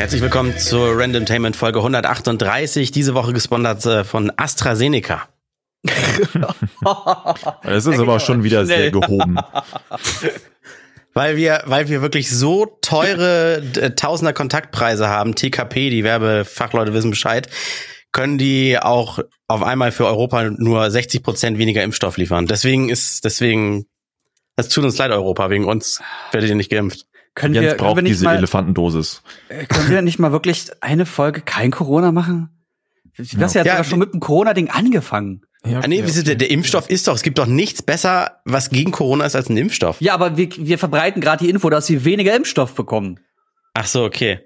Herzlich willkommen zur Randomtainment Folge 138. Diese Woche gesponsert äh, von AstraZeneca. Das ist aber schon wieder sehr gehoben. Weil wir, weil wir wirklich so teure äh, Tausender Kontaktpreise haben, TKP, die Werbefachleute wissen Bescheid, können die auch auf einmal für Europa nur 60 Prozent weniger Impfstoff liefern. Deswegen ist, deswegen, es tut uns leid, Europa, wegen uns werdet ihr nicht geimpft. Können Jens wir, können braucht wir nicht diese mal, Elefantendosis. äh, können wir nicht mal wirklich eine Folge kein Corona machen? Du hast ja, Ja, sogar schon mit dem Corona-Ding angefangen. Ja, Ah, nee, wie ist der, der Impfstoff ist doch, es gibt doch nichts besser, was gegen Corona ist als ein Impfstoff. Ja, aber wir, wir verbreiten gerade die Info, dass wir weniger Impfstoff bekommen. Ach so, okay.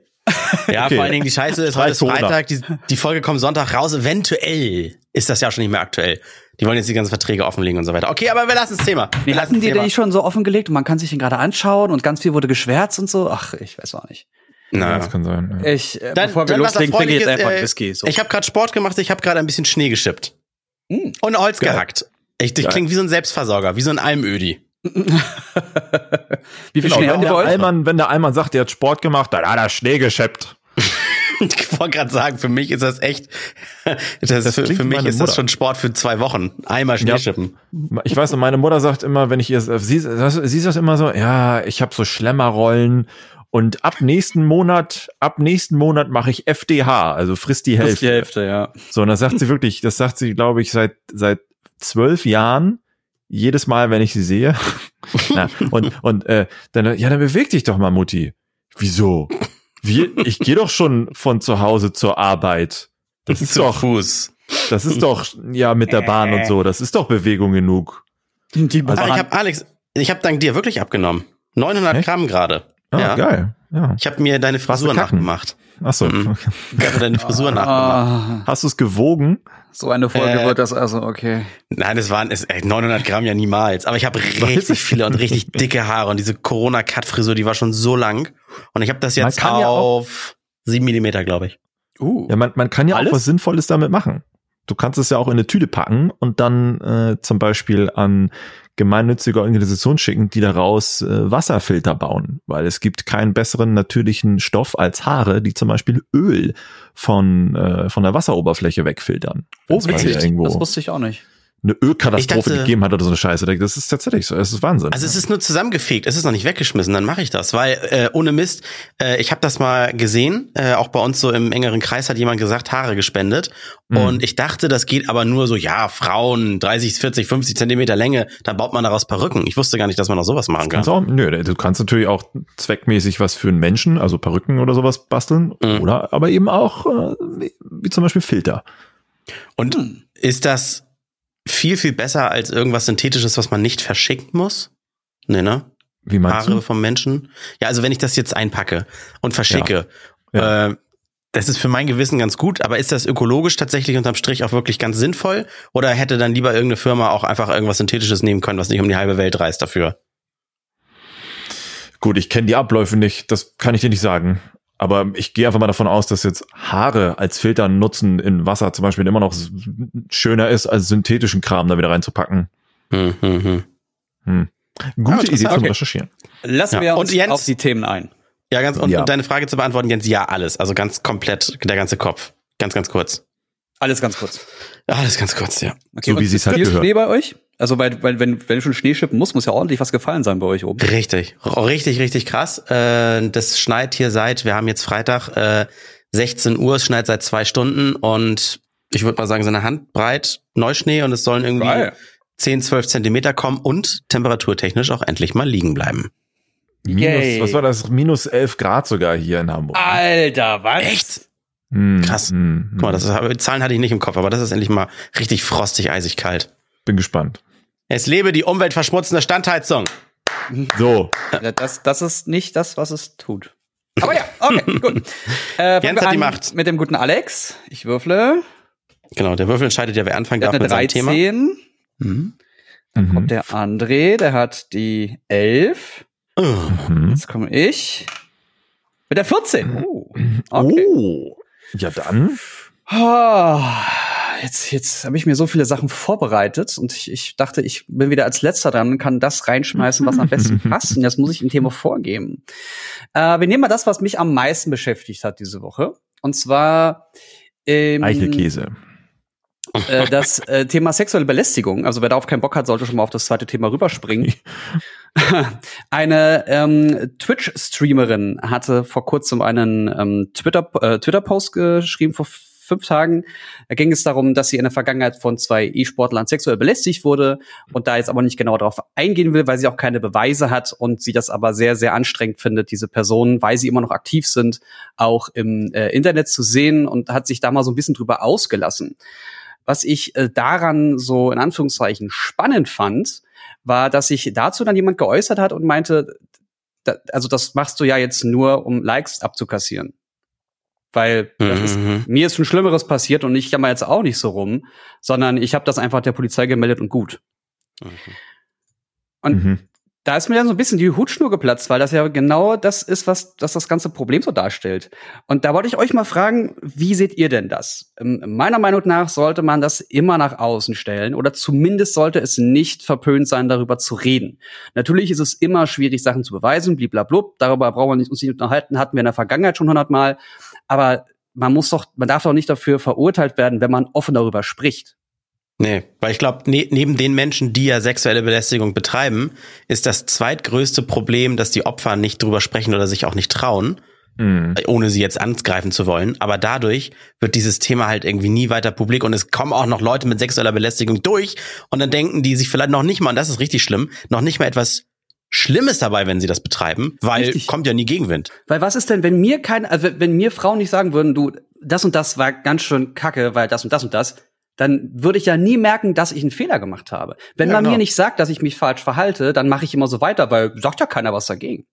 Ja, Okay. vor allen Dingen die Scheiße ist, heute ist. Freitag, die, die Folge kommt Sonntag raus. Eventuell ist das ja schon nicht mehr aktuell. Die wollen jetzt die ganzen Verträge offenlegen und so weiter. Okay, aber wir lassen das Thema. Wir lassen die Thema. denn nicht schon so offengelegt und man kann sich den gerade anschauen und ganz viel wurde geschwärzt und so? Ach, ich weiß auch nicht. Na. das kann sein. Ja. Ich, äh, Dann, bevor wir dann loslegen, trinke ich jetzt einfach äh, Whisky. So. Ich habe gerade Sport gemacht, ich habe gerade ein bisschen Schnee geschippt. Mm. Und Holz Geil. gehackt. Ich, ich klinge wie so ein Selbstversorger, wie so ein Almödi. Wie viel Genau, Schnee wenn, der? Allmann, wenn der Allmann sagt, er hat Sport gemacht, dann hat er Schnee gescheppt. Ich wollte gerade sagen, für mich ist das echt, das, Das für, für mich ist das Mutter. schon Sport für zwei Wochen. Einmal Schnee Ja. schippen. Ich weiß, meine Mutter sagt immer, wenn ich ihr, sie, sie sagt immer so, ja, ich habe so Schlemmerrollen und ab nächsten Monat, ab nächsten Monat mache ich FDH, also frisst die Das Hälfte. die Hälfte, ja. So, und das sagt sie wirklich, das sagt sie, glaube ich, seit, seit zwölf Jahren, jedes Mal, wenn ich sie sehe. Na, und, und, äh, dann, ja, dann beweg dich doch mal, Mutti. Wieso? Wir, ich gehe doch schon von zu Hause zur Arbeit. Das ist Zu doch, Fuß. das ist doch, ja, mit der Bahn und so, das ist doch Bewegung genug. Die ich Bahn- habe Alex, ich habe dank dir wirklich abgenommen. 900 Echt? Gramm gerade. Ah, Ja. geil. Ja. Ich habe mir deine Frisur nachgemacht. Ach so. Mhm. Habe deine Frisur nachgemacht. Ah, Hast du es gewogen? so eine Folge Äh, wird das also, okay. Nein, es waren es, ey, 900 Gramm ja niemals. Aber ich habe richtig viele und richtig dicke Haare und diese Corona-Cut-Frisur, die war schon so lang. Und ich habe das jetzt kann ja auch- auf sieben Millimeter, glaube ich. Uh. Ja, man, man kann ja Alles? auch was Sinnvolles damit machen. Du kannst es ja auch in eine Tüte packen und dann äh, zum Beispiel an gemeinnützige Organisationen schicken, die daraus äh, Wasserfilter bauen. Weil es gibt keinen besseren natürlichen Stoff als Haare, die zum Beispiel Öl von, äh, von der Wasseroberfläche wegfiltern. Oh, witzig. Das wusste ich auch nicht. Eine Ölkatastrophe dachte- gegeben hat oder so eine Scheiße. Das ist tatsächlich so. Es ist Wahnsinn. Also es ist nur zusammengefegt, es ist noch nicht weggeschmissen, dann mache ich das, weil äh, ohne Mist, äh, ich habe das mal gesehen, äh, auch bei uns so im engeren Kreis hat jemand gesagt, Haare gespendet Mhm. und ich dachte, das geht aber nur so, ja, Frauen, 30, 40, 50 Zentimeter Länge, dann baut man daraus Perücken. Ich wusste gar nicht, dass man noch sowas machen kann. Auch, nö, du kannst natürlich auch zweckmäßig was für einen Menschen, also Perücken oder sowas basteln, Mhm. oder aber eben auch äh, wie, wie zum Beispiel Filter. Und Hm. ist das viel, viel besser als irgendwas Synthetisches, was man nicht verschicken muss? Nee, ne? Wie meinst Haare du? vom Menschen. Ja, also wenn ich das jetzt einpacke und verschicke, Ja. Äh, das ist für mein Gewissen ganz gut, aber ist das ökologisch tatsächlich unterm Strich auch wirklich ganz sinnvoll? Oder hätte dann lieber irgendeine Firma auch einfach irgendwas Synthetisches nehmen können, was nicht um die halbe Welt reist dafür? Gut, ich kenne die Abläufe nicht, das kann ich dir nicht sagen. Aber ich gehe einfach mal davon aus, dass jetzt Haare als Filter nutzen in Wasser zum Beispiel immer noch schöner ist, als synthetischen Kram da wieder reinzupacken. Hm, hm, hm. Hm. Gute Idee interessant. zum Okay. Recherchieren. Lassen Ja. wir Und uns Jens- auf die Themen ein. Ja, ganz, und, Ja. und deine Frage zu beantworten, Jens, ja, alles. Also ganz komplett, der ganze Kopf. Ganz, ganz kurz. Alles ganz kurz. Alles ganz kurz, ja. Okay, So wie und sie's halt viel gehört. Schnee bei euch? Also weil, weil wenn, wenn schon Schnee schippen muss, muss ja ordentlich was gefallen sein bei euch oben. Richtig, richtig, richtig krass. Äh, das schneit hier seit, wir haben jetzt Freitag, äh, 16 Uhr, es schneit seit zwei Stunden und ich würde mal sagen, so eine Handbreit Neuschnee und es sollen irgendwie Geil. 10, 12 Zentimeter kommen und temperaturtechnisch auch endlich mal liegen bleiben. Yay. Minus, was war das? Minus 11 Grad sogar hier in Hamburg. Alter, was? Echt? Hm, krass. hm, Guck mal, das ist, Zahlen hatte ich nicht im Kopf, aber das ist endlich mal richtig frostig, eisig kalt. Bin gespannt. Es lebe die umweltverschmutzende Standheizung. So, Ja, das, das ist nicht das, was es tut. Aber ja, okay, gut. Äh, Jens wir hat die Macht. Mit dem guten Alex. Ich würfle. Genau, der Würfel entscheidet ja, wer anfangen Der darf mit seinem Thema. 13. Mhm. Dann Mhm. kommt der André, der hat die 11. Oh. Mhm. Jetzt komme ich mit der 14. Oh, okay. Oh, ja dann. Ah, jetzt, jetzt habe ich mir so viele Sachen vorbereitet und ich, ich dachte, ich bin wieder als letzter dran und kann das reinschmeißen, was am besten passt. Und jetzt muss ich ein Thema vorgeben. Äh, wir nehmen mal das, was mich am meisten beschäftigt hat diese Woche. Und zwar ähm, Eichelkäse. äh, das äh, Thema sexuelle Belästigung. Also wer darauf keinen Bock hat, sollte schon mal auf das zweite Thema rüberspringen. Eine ähm, Twitch-Streamerin hatte vor kurzem einen ähm, Twitter, äh, Twitter-Post geschrieben, vor fünf Tagen. Da ging es darum, dass sie in der Vergangenheit von zwei E-Sportlern sexuell belästigt wurde und da jetzt aber nicht genau darauf eingehen will, weil sie auch keine Beweise hat und sie das aber sehr, sehr anstrengend findet, diese Personen, weil sie immer noch aktiv sind, auch im äh, Internet zu sehen und hat sich da mal so ein bisschen drüber ausgelassen. Was ich äh, daran so in Anführungszeichen spannend fand, war, dass sich dazu dann jemand geäußert hat und meinte, da, also das machst du ja jetzt nur, um Likes abzukassieren. Weil das ist, Mhm. mir ist schon Schlimmeres passiert und ich jammer jetzt auch nicht so rum, sondern ich habe das einfach der Polizei gemeldet und gut. Und Mhm. Da ist mir dann so ein bisschen die Hutschnur geplatzt, weil das ja genau das ist, was das, das ganze Problem so darstellt. Und da wollte ich euch mal fragen, wie seht ihr denn das? Ähm, Meiner Meinung nach sollte man das immer nach außen stellen oder zumindest sollte es nicht verpönt sein, darüber zu reden. Natürlich ist es immer schwierig, Sachen zu beweisen, bliblablub, darüber brauchen wir uns nicht unterhalten, hatten wir in der Vergangenheit schon hundertmal, aber man muss doch, man darf doch nicht dafür verurteilt werden, wenn man offen darüber spricht. Nee, weil ich glaube, ne, neben den Menschen, die ja sexuelle Belästigung betreiben, ist das zweitgrößte Problem, dass die Opfer nicht drüber sprechen oder sich auch nicht trauen, Mhm. ohne sie jetzt angreifen zu wollen. Aber dadurch wird dieses Thema halt irgendwie nie weiter publik und es kommen auch noch Leute mit sexueller Belästigung durch und dann denken die sich vielleicht noch nicht mal, und das ist richtig schlimm, noch nicht mal etwas Schlimmes dabei, wenn sie das betreiben, weil Richtig. kommt ja nie Gegenwind. Weil was ist denn, wenn mir kein, also wenn mir Frauen nicht sagen würden, du, das und das war ganz schön kacke, weil das und das und das, dann würde ich ja nie merken, dass ich einen Fehler gemacht habe. Wenn Ja, man genau. mir nicht sagt, dass ich mich falsch verhalte, dann mache ich immer so weiter, weil sagt ja keiner was dagegen.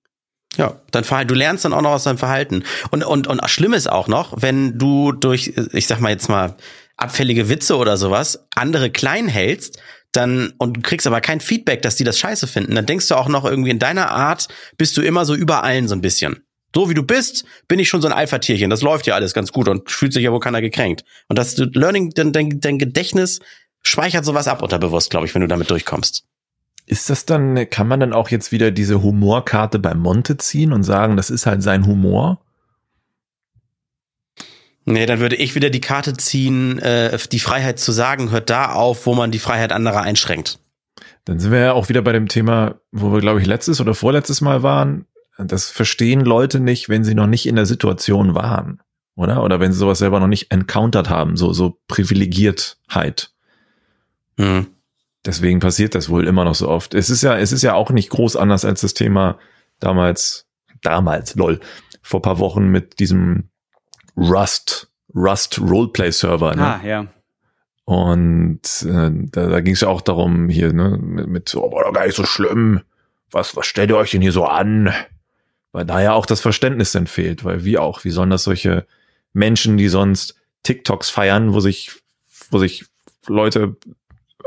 Ja, dein Verhalten, du lernst dann auch noch aus deinem Verhalten. Und, und, und schlimm ist auch noch, wenn du durch, ich sag mal jetzt mal, abfällige Witze oder sowas, andere klein hältst, dann, und du kriegst aber kein Feedback, dass die das scheiße finden, dann denkst du auch noch irgendwie in deiner Art, bist du immer so über allen so ein bisschen. So wie du bist, bin ich schon so ein Alpha-Tierchen. Das läuft ja alles ganz gut und fühlt sich ja wohl keiner gekränkt. Und das Learning, dein, dein, dein Gedächtnis speichert sowas ab unterbewusst, glaube ich, wenn du damit durchkommst. Ist das dann, kann man dann auch jetzt wieder diese Humorkarte bei Monte ziehen und sagen, das ist halt sein Humor? Nee, dann würde ich wieder die Karte ziehen, äh, die Freiheit zu sagen, hört da auf, wo man die Freiheit anderer einschränkt. Dann sind wir ja auch wieder bei dem Thema, wo wir, glaube ich, letztes oder vorletztes Mal waren. Das verstehen Leute nicht, wenn sie noch nicht in der Situation waren, oder? Oder wenn sie sowas selber noch nicht encountered haben, so, so Privilegiertheit. Hm. Deswegen passiert das wohl immer noch so oft. Es ist ja, es ist ja auch nicht groß anders als das Thema damals, damals, lol, vor paar Wochen mit diesem Rust, Rust Roleplay Server. Ne? Ah, ja. Und äh, da, da ging es ja auch darum, hier, ne, mit, mit so, oh, war doch gar nicht so schlimm. Was, was stellt ihr euch denn hier so an? Weil da ja auch das Verständnis dann fehlt, weil wie auch, wie sollen das solche Menschen, die sonst TikToks feiern, wo sich, wo sich Leute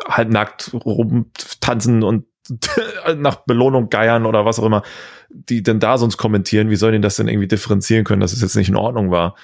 halbnackt rumtanzen und nach Belohnung geiern oder was auch immer, die denn da sonst kommentieren, wie sollen die das denn irgendwie differenzieren können, dass es jetzt nicht in Ordnung war?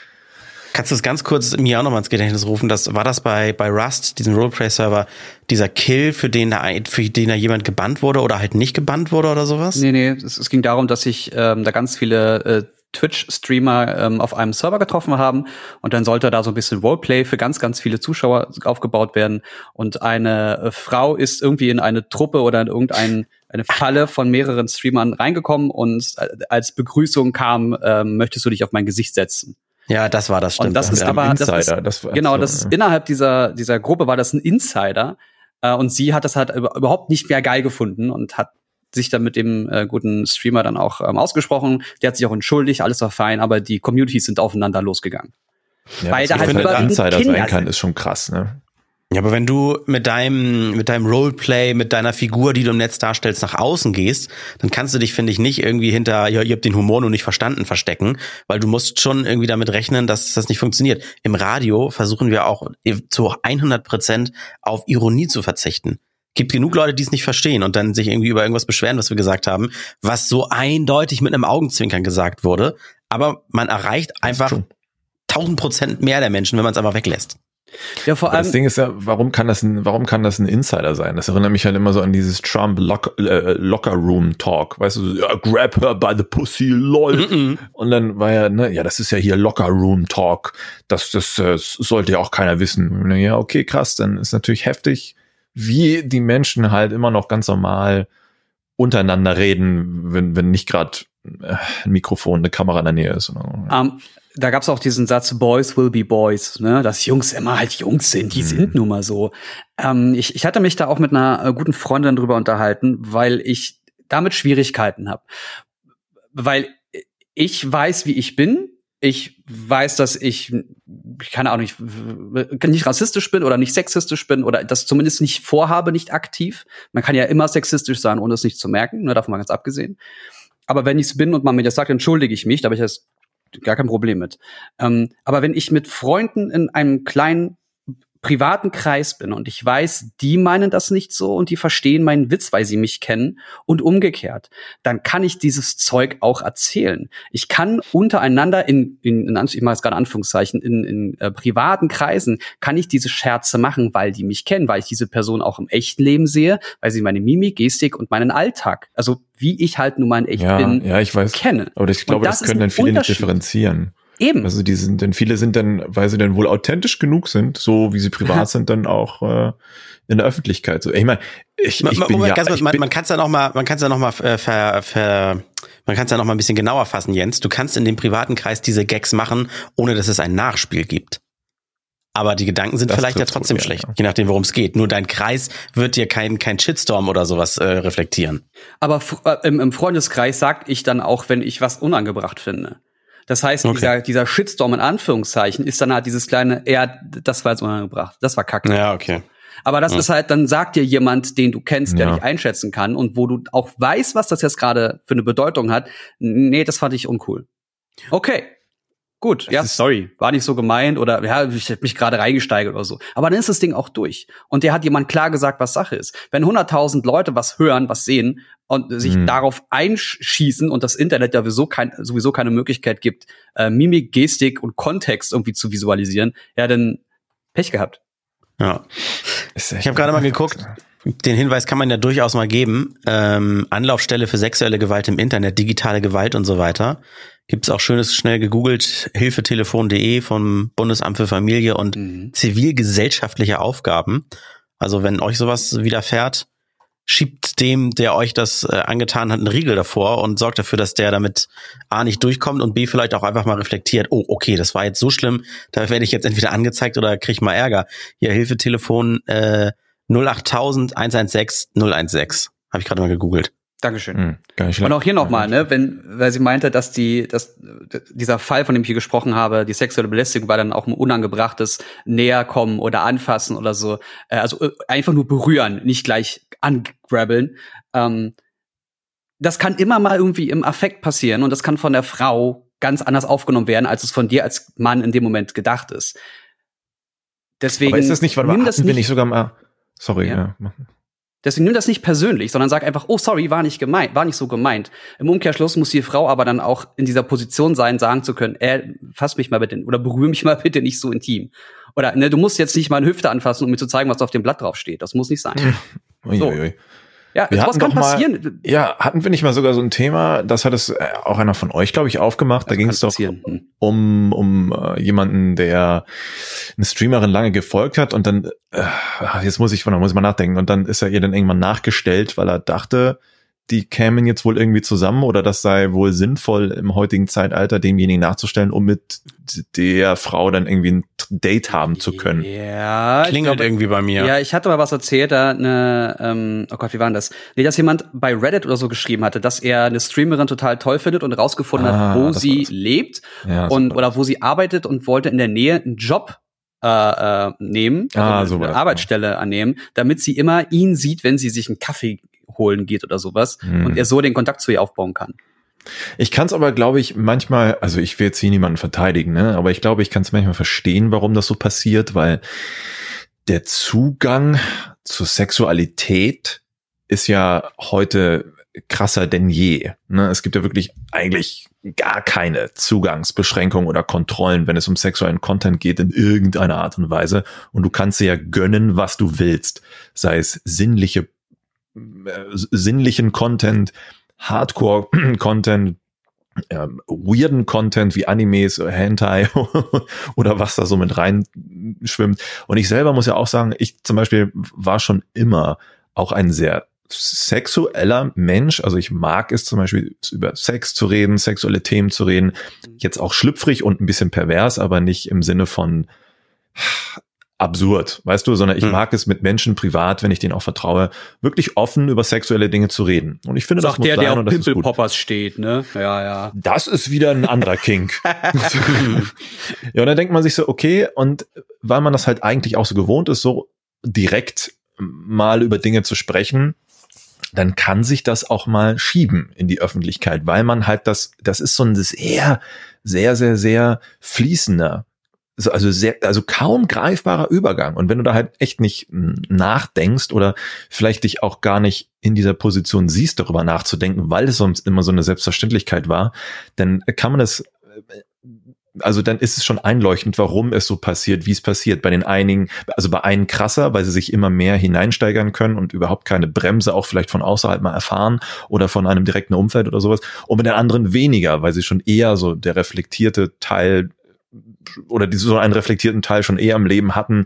Kannst du es ganz kurz mir auch nochmal ins Gedächtnis rufen? Das war das bei bei Rust, diesem Roleplay-Server, dieser Kill, für den da für den da jemand gebannt wurde oder halt nicht gebannt wurde oder sowas? Nee, nee, es, es ging darum, dass sich ähm, da ganz viele äh, Twitch-Streamer ähm, auf einem Server getroffen haben und dann sollte da so ein bisschen Roleplay für ganz, ganz viele Zuschauer aufgebaut werden und eine äh, Frau ist irgendwie in eine Truppe oder in irgendeine eine Falle von mehreren Streamern reingekommen und äh, als Begrüßung kam, ähm, möchtest du dich auf mein Gesicht setzen? Ja, das war das stimmt. Und das ist aber das Insider, ist, das war- genau, so, das ist ja. innerhalb dieser dieser Gruppe war das ein Insider äh, und sie hat das halt über- überhaupt nicht mehr geil gefunden und hat sich dann mit dem äh, guten Streamer dann auch ähm, ausgesprochen. Der hat sich auch entschuldigt, alles war fein, aber die Communities sind aufeinander losgegangen. Ja, Weil da halt man überwiegend Insider Kinder sein kann, sind. ist schon krass, ne? Ja, aber wenn du mit deinem, mit deinem Roleplay, mit deiner Figur, die du im Netz darstellst, nach außen gehst, dann kannst du dich, finde ich, nicht irgendwie hinter, ja, ihr habt den Humor nur nicht verstanden, verstecken, weil du musst schon irgendwie damit rechnen, dass das nicht funktioniert. Im Radio versuchen wir auch zu 100 Prozent auf Ironie zu verzichten. Gibt genug Leute, die es nicht verstehen und dann sich irgendwie über irgendwas beschweren, was wir gesagt haben, was so eindeutig mit einem Augenzwinkern gesagt wurde. Aber man erreicht einfach schon. 1000 Prozent mehr der Menschen, wenn man es einfach weglässt. Ja, vor Aber allem. das Ding ist ja, warum kann das ein, warum kann das ein Insider sein? Das erinnert mich halt immer so an dieses Trump Lock, äh, Locker Room Talk, weißt du, so, ja, grab her by the pussy, lol. Mhm. Und dann war ja, ne, ja, das ist ja hier Locker Room Talk. Das, das, äh, sollte ja auch keiner wissen. Ja, okay, krass, dann ist natürlich heftig, wie die Menschen halt immer noch ganz normal untereinander reden, wenn, wenn nicht gerade äh, ein Mikrofon, eine Kamera in der Nähe ist. Oder? Da gab's auch diesen Satz, Boys will be Boys, ne? dass Jungs immer halt Jungs sind, die Mhm. sind nun mal so. Ähm, ich, ich hatte mich da auch mit einer äh, guten Freundin drüber unterhalten, weil ich damit Schwierigkeiten habe. Weil ich weiß, wie ich bin. Ich weiß, dass ich, keine Ahnung, nicht, nicht rassistisch bin oder nicht sexistisch bin oder das zumindest nicht vorhabe, nicht aktiv. Man kann ja immer sexistisch sein, ohne es nicht zu merken, ne, davon mal ganz abgesehen. Aber wenn ich es bin und man mir das sagt, entschuldige ich mich, da habe ich das gar kein Problem mit. Ähm, aber wenn ich mit Freunden in einem kleinen privaten Kreis bin und ich weiß, die meinen das nicht so und die verstehen meinen Witz, weil sie mich kennen und umgekehrt, dann kann ich dieses Zeug auch erzählen. Ich kann untereinander in, in, in ich mache es gerade Anführungszeichen, in, in äh, privaten Kreisen kann ich diese Scherze machen, weil die mich kennen, weil ich diese Person auch im echten Leben sehe, weil sie meine Mimik, Gestik und meinen Alltag, also wie ich halt nun mal in echt Ja, bin, ja, ich weiß. kenne. Aber ich glaube, das das, können dann viele nicht differenzieren. Eben. Also die sind, denn viele sind dann, weil sie dann wohl authentisch genug sind, so wie sie privat sind, dann auch äh, in der Öffentlichkeit. So, ich meine, ich, Man, ich man, bin ja, ich man, bin, man kann es ja noch mal, man kann es ja noch mal äh, ver, ver, man kann es ja noch mal ein bisschen genauer fassen, Jens. Du kannst in dem privaten Kreis diese Gags machen, ohne dass es ein Nachspiel gibt. Aber die Gedanken sind Das vielleicht ja trotzdem wohl, ja, schlecht, ja. je nachdem, worum es geht. Nur dein Kreis wird dir kein kein Shitstorm oder sowas äh, reflektieren. Aber äh, im, im Freundeskreis sag ich dann auch, wenn ich was unangebracht finde. Das heißt, Okay. dieser, dieser Shitstorm in Anführungszeichen ist dann halt dieses kleine, ja, das war jetzt unangebracht, das war kacke. Ja, okay. Aber das Ja. ist halt, dann sagt dir jemand, den du kennst, der Ja. dich einschätzen kann und wo du auch weißt, was das jetzt gerade für eine Bedeutung hat. Nee, das fand ich uncool. Okay. Gut, ja, ist- sorry, war nicht so gemeint oder ja, ich hätte mich gerade reingesteigert oder so. Aber dann ist das Ding auch durch. Und der hat jemand klar gesagt, was Sache ist. Wenn 100.000 Leute was hören, was sehen und sich Mhm. darauf einschießen und das Internet ja sowieso, kein, sowieso keine Möglichkeit gibt, äh, Mimik, Gestik und Kontext irgendwie zu visualisieren, ja, dann Pech gehabt. Ja. Ich habe gerade mal geguckt. Den Hinweis kann man ja durchaus mal geben. Ähm, Anlaufstelle für sexuelle Gewalt im Internet, digitale Gewalt und so weiter. Gibt's auch schönes, schnell gegoogelt, hilfetelefon.de vom Bundesamt für Familie und Mhm. zivilgesellschaftliche Aufgaben. Also wenn euch sowas widerfährt, schiebt dem, der euch das äh, angetan hat, einen Riegel davor und sorgt dafür, dass der damit A nicht durchkommt und B vielleicht auch einfach mal reflektiert, oh, okay, das war jetzt so schlimm, da werde ich jetzt entweder angezeigt oder krieg mal Ärger. Hier Hilfetelefon äh, 08000 116 016. Habe ich gerade mal gegoogelt. Dankeschön. Hm, nicht Und auch hier nochmal, ne, wenn, weil sie meinte, dass die, dass dieser Fall, von dem ich hier gesprochen habe, die sexuelle Belästigung war dann auch ein unangebrachtes Näherkommen oder Anfassen oder so. Äh, also äh, einfach nur berühren, nicht gleich angrabbeln. Ähm, das kann immer mal irgendwie im Affekt passieren und das kann von der Frau ganz anders aufgenommen werden, als es von dir als Mann in dem Moment gedacht ist. Deswegen Aber ist das nicht, warte mal, das nicht nicht sogar mal, sorry, Ja. ja. Deswegen nimm das nicht persönlich, sondern sag einfach, oh sorry, war nicht gemeint, war nicht so gemeint. Im Umkehrschluss muss die Frau aber dann auch in dieser Position sein, sagen zu können, äh, fass mich mal bitte oder berühre mich mal bitte nicht so intim. Oder ne, du musst jetzt nicht mal eine Hüfte anfassen, um mir zu zeigen, was auf dem Blatt drauf steht. Das muss nicht sein. So. Ja, Wir sowas kann mal- passieren. Ja, hatten wir nicht mal sogar so ein Thema, das hat es äh, auch einer von euch, glaube ich, aufgemacht. da Das ging kann es doch. Hm. um, um äh, jemanden, der eine Streamerin lange gefolgt hat und dann, äh, jetzt muss ich, da muss ich mal nachdenken, und dann ist er ihr dann irgendwann nachgestellt, weil er dachte, die kämen jetzt wohl irgendwie zusammen oder das sei wohl sinnvoll im heutigen Zeitalter demjenigen nachzustellen, um mit der Frau dann irgendwie ein Date haben zu können. Ja, ich Klingelt glaube, irgendwie bei mir. Ja, ich hatte mal was erzählt, da eine, ähm, oh Gott, wie war denn das? Nee, dass jemand bei Reddit oder so geschrieben hatte, dass er eine Streamerin total toll findet und rausgefunden Ah, hat, wo sie lebt Ja, und oder wo sie arbeitet und wollte in der Nähe einen Job äh, äh, nehmen, Ah, also so war eine das, Arbeitsstelle annehmen, damit sie immer ihn sieht, wenn sie sich einen Kaffee holen geht oder sowas Hm. und er so den Kontakt zu ihr aufbauen kann. Ich kann es aber, glaube ich, manchmal, also ich will jetzt hier niemanden verteidigen, ne? aber ich glaube, ich kann es manchmal verstehen, warum das so passiert, weil der Zugang zur Sexualität ist ja heute krasser denn je. Ne? Es gibt ja wirklich eigentlich gar keine Zugangsbeschränkungen oder Kontrollen, wenn es um sexuellen Content geht in irgendeiner Art und Weise. Und du kannst dir ja gönnen, was du willst. Sei es sinnliche, sinnlichen Content, Hardcore-Content, ähm, weirden Content wie Animes, Hentai oder was da so mit reinschwimmt. Und ich selber muss ja auch sagen, ich zum Beispiel war schon immer auch ein sehr sexueller Mensch. Also ich mag es zum Beispiel über Sex zu reden, sexuelle Themen zu reden. Jetzt auch schlüpfrig und ein bisschen pervers, aber nicht im Sinne von absurd, weißt du, sondern ich hm. mag es mit Menschen privat, wenn ich denen auch vertraue, wirklich offen über sexuelle Dinge zu reden. Und ich finde, Sagt das muss der, sein der auf Pimple Poppers steht, ne? Ja, ja. Das ist wieder ein anderer Kink. ja, und dann denkt man sich so, okay, und weil man das halt eigentlich auch so gewohnt ist, so direkt mal über Dinge zu sprechen, dann kann sich das auch mal schieben in die Öffentlichkeit, weil man halt das, das ist so ein sehr, sehr, sehr, sehr fließender also sehr, also kaum greifbarer Übergang. Und wenn du da halt echt nicht nachdenkst oder vielleicht dich auch gar nicht in dieser Position siehst, darüber nachzudenken, weil es sonst immer so eine Selbstverständlichkeit war, dann kann man das, also dann ist es schon einleuchtend, warum es so passiert, wie es passiert. Bei den einigen, also bei einen krasser, weil sie sich immer mehr hineinsteigern können und überhaupt keine Bremse auch vielleicht von außerhalb mal erfahren oder von einem direkten Umfeld oder sowas. Und bei den anderen weniger, weil sie schon eher so der reflektierte Teil oder die so einen reflektierten Teil schon eher im Leben hatten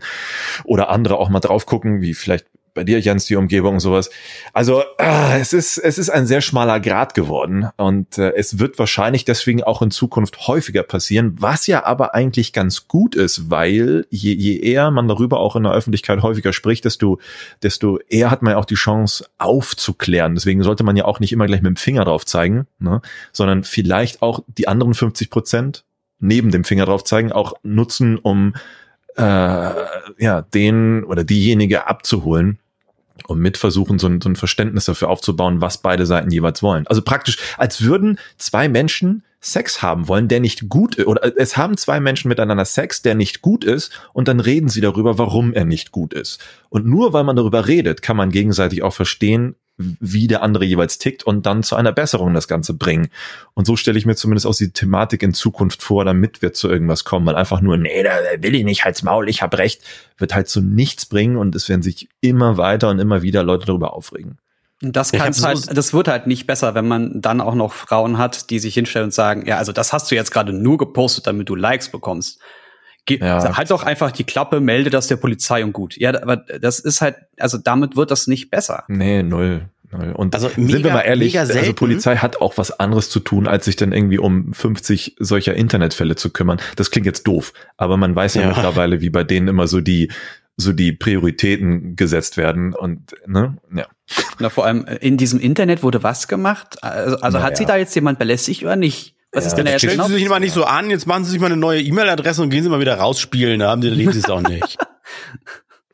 oder andere auch mal drauf gucken, wie vielleicht bei dir, Jens, die Umgebung und sowas. Also äh, es ist es ist ein sehr schmaler Grad geworden und äh, es wird wahrscheinlich deswegen auch in Zukunft häufiger passieren, was ja aber eigentlich ganz gut ist, weil je, je eher man darüber auch in der Öffentlichkeit häufiger spricht, desto desto eher hat man ja auch die Chance aufzuklären. Deswegen sollte man ja auch nicht immer gleich mit dem Finger drauf zeigen, ne? sondern vielleicht auch die anderen 50 Prozent neben dem Finger drauf zeigen auch nutzen, um äh, ja den oder diejenige abzuholen und mit versuchen, so ein, so ein Verständnis dafür aufzubauen, was beide Seiten jeweils wollen. Also praktisch, als würden zwei Menschen Sex haben wollen, der nicht gut ist, oder es haben zwei Menschen miteinander Sex, der nicht gut ist, und dann reden sie darüber, warum er nicht gut ist. Und nur weil man darüber redet, kann man gegenseitig auch verstehen, wie der andere jeweils tickt und dann zu einer Besserung das Ganze bringen. Und so stelle ich mir zumindest auch die Thematik in Zukunft vor, damit wir zu irgendwas kommen. Weil einfach nur, nee, da will ich nicht, halt's Maul, ich hab recht, wird halt zu nichts bringen und es werden sich immer weiter und immer wieder Leute darüber aufregen. Das kann halt, das wird halt nicht besser, wenn man dann auch noch Frauen hat, die sich hinstellen und sagen, ja, also das hast du jetzt gerade nur gepostet, damit du Likes bekommst. Ge ja. Halt doch einfach die Klappe, melde das der Polizei und gut. Ja, aber das ist halt, also damit wird das nicht besser. Nee, null. null. Und also mega, sind wir mal ehrlich, also Polizei hat auch was anderes zu tun, als sich dann irgendwie um 50 solcher Internetfälle zu kümmern. Das klingt jetzt doof, aber man weiß ja, ja. mittlerweile, wie bei denen immer so die so die Prioritäten gesetzt werden und ne, ja. Na, vor allem in diesem Internet wurde was gemacht? Also, also hat ja. sich da jetzt jemand belästigt oder nicht? Was ja. ist denn jetzt Stellen? Sie sich mal nicht so an, jetzt machen Sie sich mal eine neue E-Mail-Adresse und gehen Sie mal wieder rausspielen, da haben Sie, lesen Sie es auch nicht.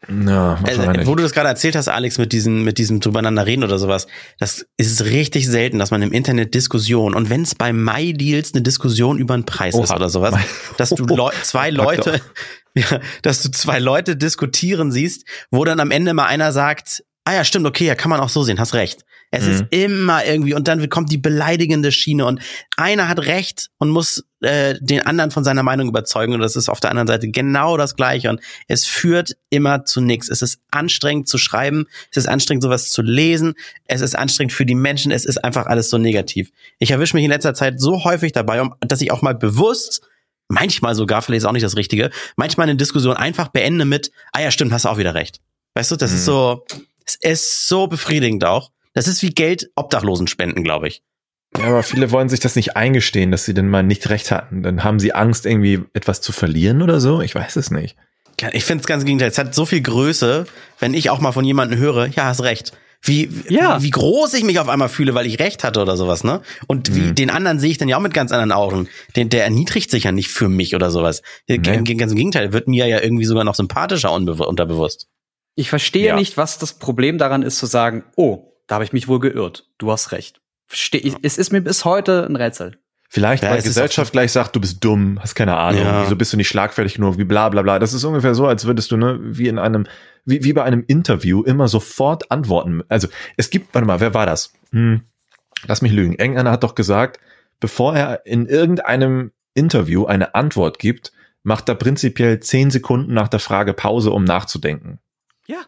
Ja, also, wo du das gerade erzählt hast, Alex, mit diesem, mit diesem drübereinander reden oder sowas, das ist richtig selten, dass man im Internet Diskussion und wenn es bei MyDeals eine Diskussion über einen Preis Oha. ist oder sowas, dass du Leu zwei Leute, ja, dass du zwei Leute diskutieren siehst, wo dann am Ende mal einer sagt, ah ja, stimmt, okay, ja, kann man auch so sehen, hast recht. Es mhm. ist immer irgendwie und dann kommt die beleidigende Schiene und einer hat recht und muss äh, den anderen von seiner Meinung überzeugen und das ist auf der anderen Seite genau das gleiche und es führt immer zu nichts. Es ist anstrengend zu schreiben, es ist anstrengend sowas zu lesen, es ist anstrengend für die Menschen, es ist einfach alles so negativ. Ich erwische mich in letzter Zeit so häufig dabei, dass ich auch mal bewusst manchmal sogar, vielleicht ist auch nicht das Richtige, manchmal eine Diskussion einfach beende mit, ah ja, stimmt, hast du auch wieder recht. Weißt du, das mhm. ist so, es ist so befriedigend auch. Das ist wie Geld Obdachlosen spenden, glaube ich. Ja, aber viele wollen sich das nicht eingestehen, dass sie denn mal nicht recht hatten. Dann haben sie Angst, irgendwie etwas zu verlieren oder so. Ich weiß es nicht. Ich finde es ganz im Gegenteil. Es hat so viel Größe, wenn ich auch mal von jemandem höre, ja, hast recht. Wie, ja. wie groß ich mich auf einmal fühle, weil ich recht hatte oder sowas, ne? Und wie mhm. den anderen sehe ich dann ja auch mit ganz anderen Augen. Den, der erniedrigt sich ja nicht für mich oder sowas. Nee. Ganz im Gegenteil, wird mir ja irgendwie sogar noch sympathischer unterbewusst. Ich verstehe ja. nicht, was das Problem daran ist, zu sagen, oh, da habe ich mich wohl geirrt. Du hast recht. Versteh, es ist mir bis heute ein Rätsel. Vielleicht, ja, weil Gesellschaft gleich sagt, du bist dumm, hast keine Ahnung, ja. wieso bist du nicht schlagfertig genug, wie bla bla bla. Das ist ungefähr so, als würdest du, ne, wie in einem, wie, wie bei einem Interview immer sofort antworten. Also es gibt, warte mal, wer war das? Hm, lass mich lügen, irgendeiner hat doch gesagt, bevor er in irgendeinem Interview eine Antwort gibt, macht er prinzipiell zehn Sekunden nach der Frage Pause, um nachzudenken. Ja.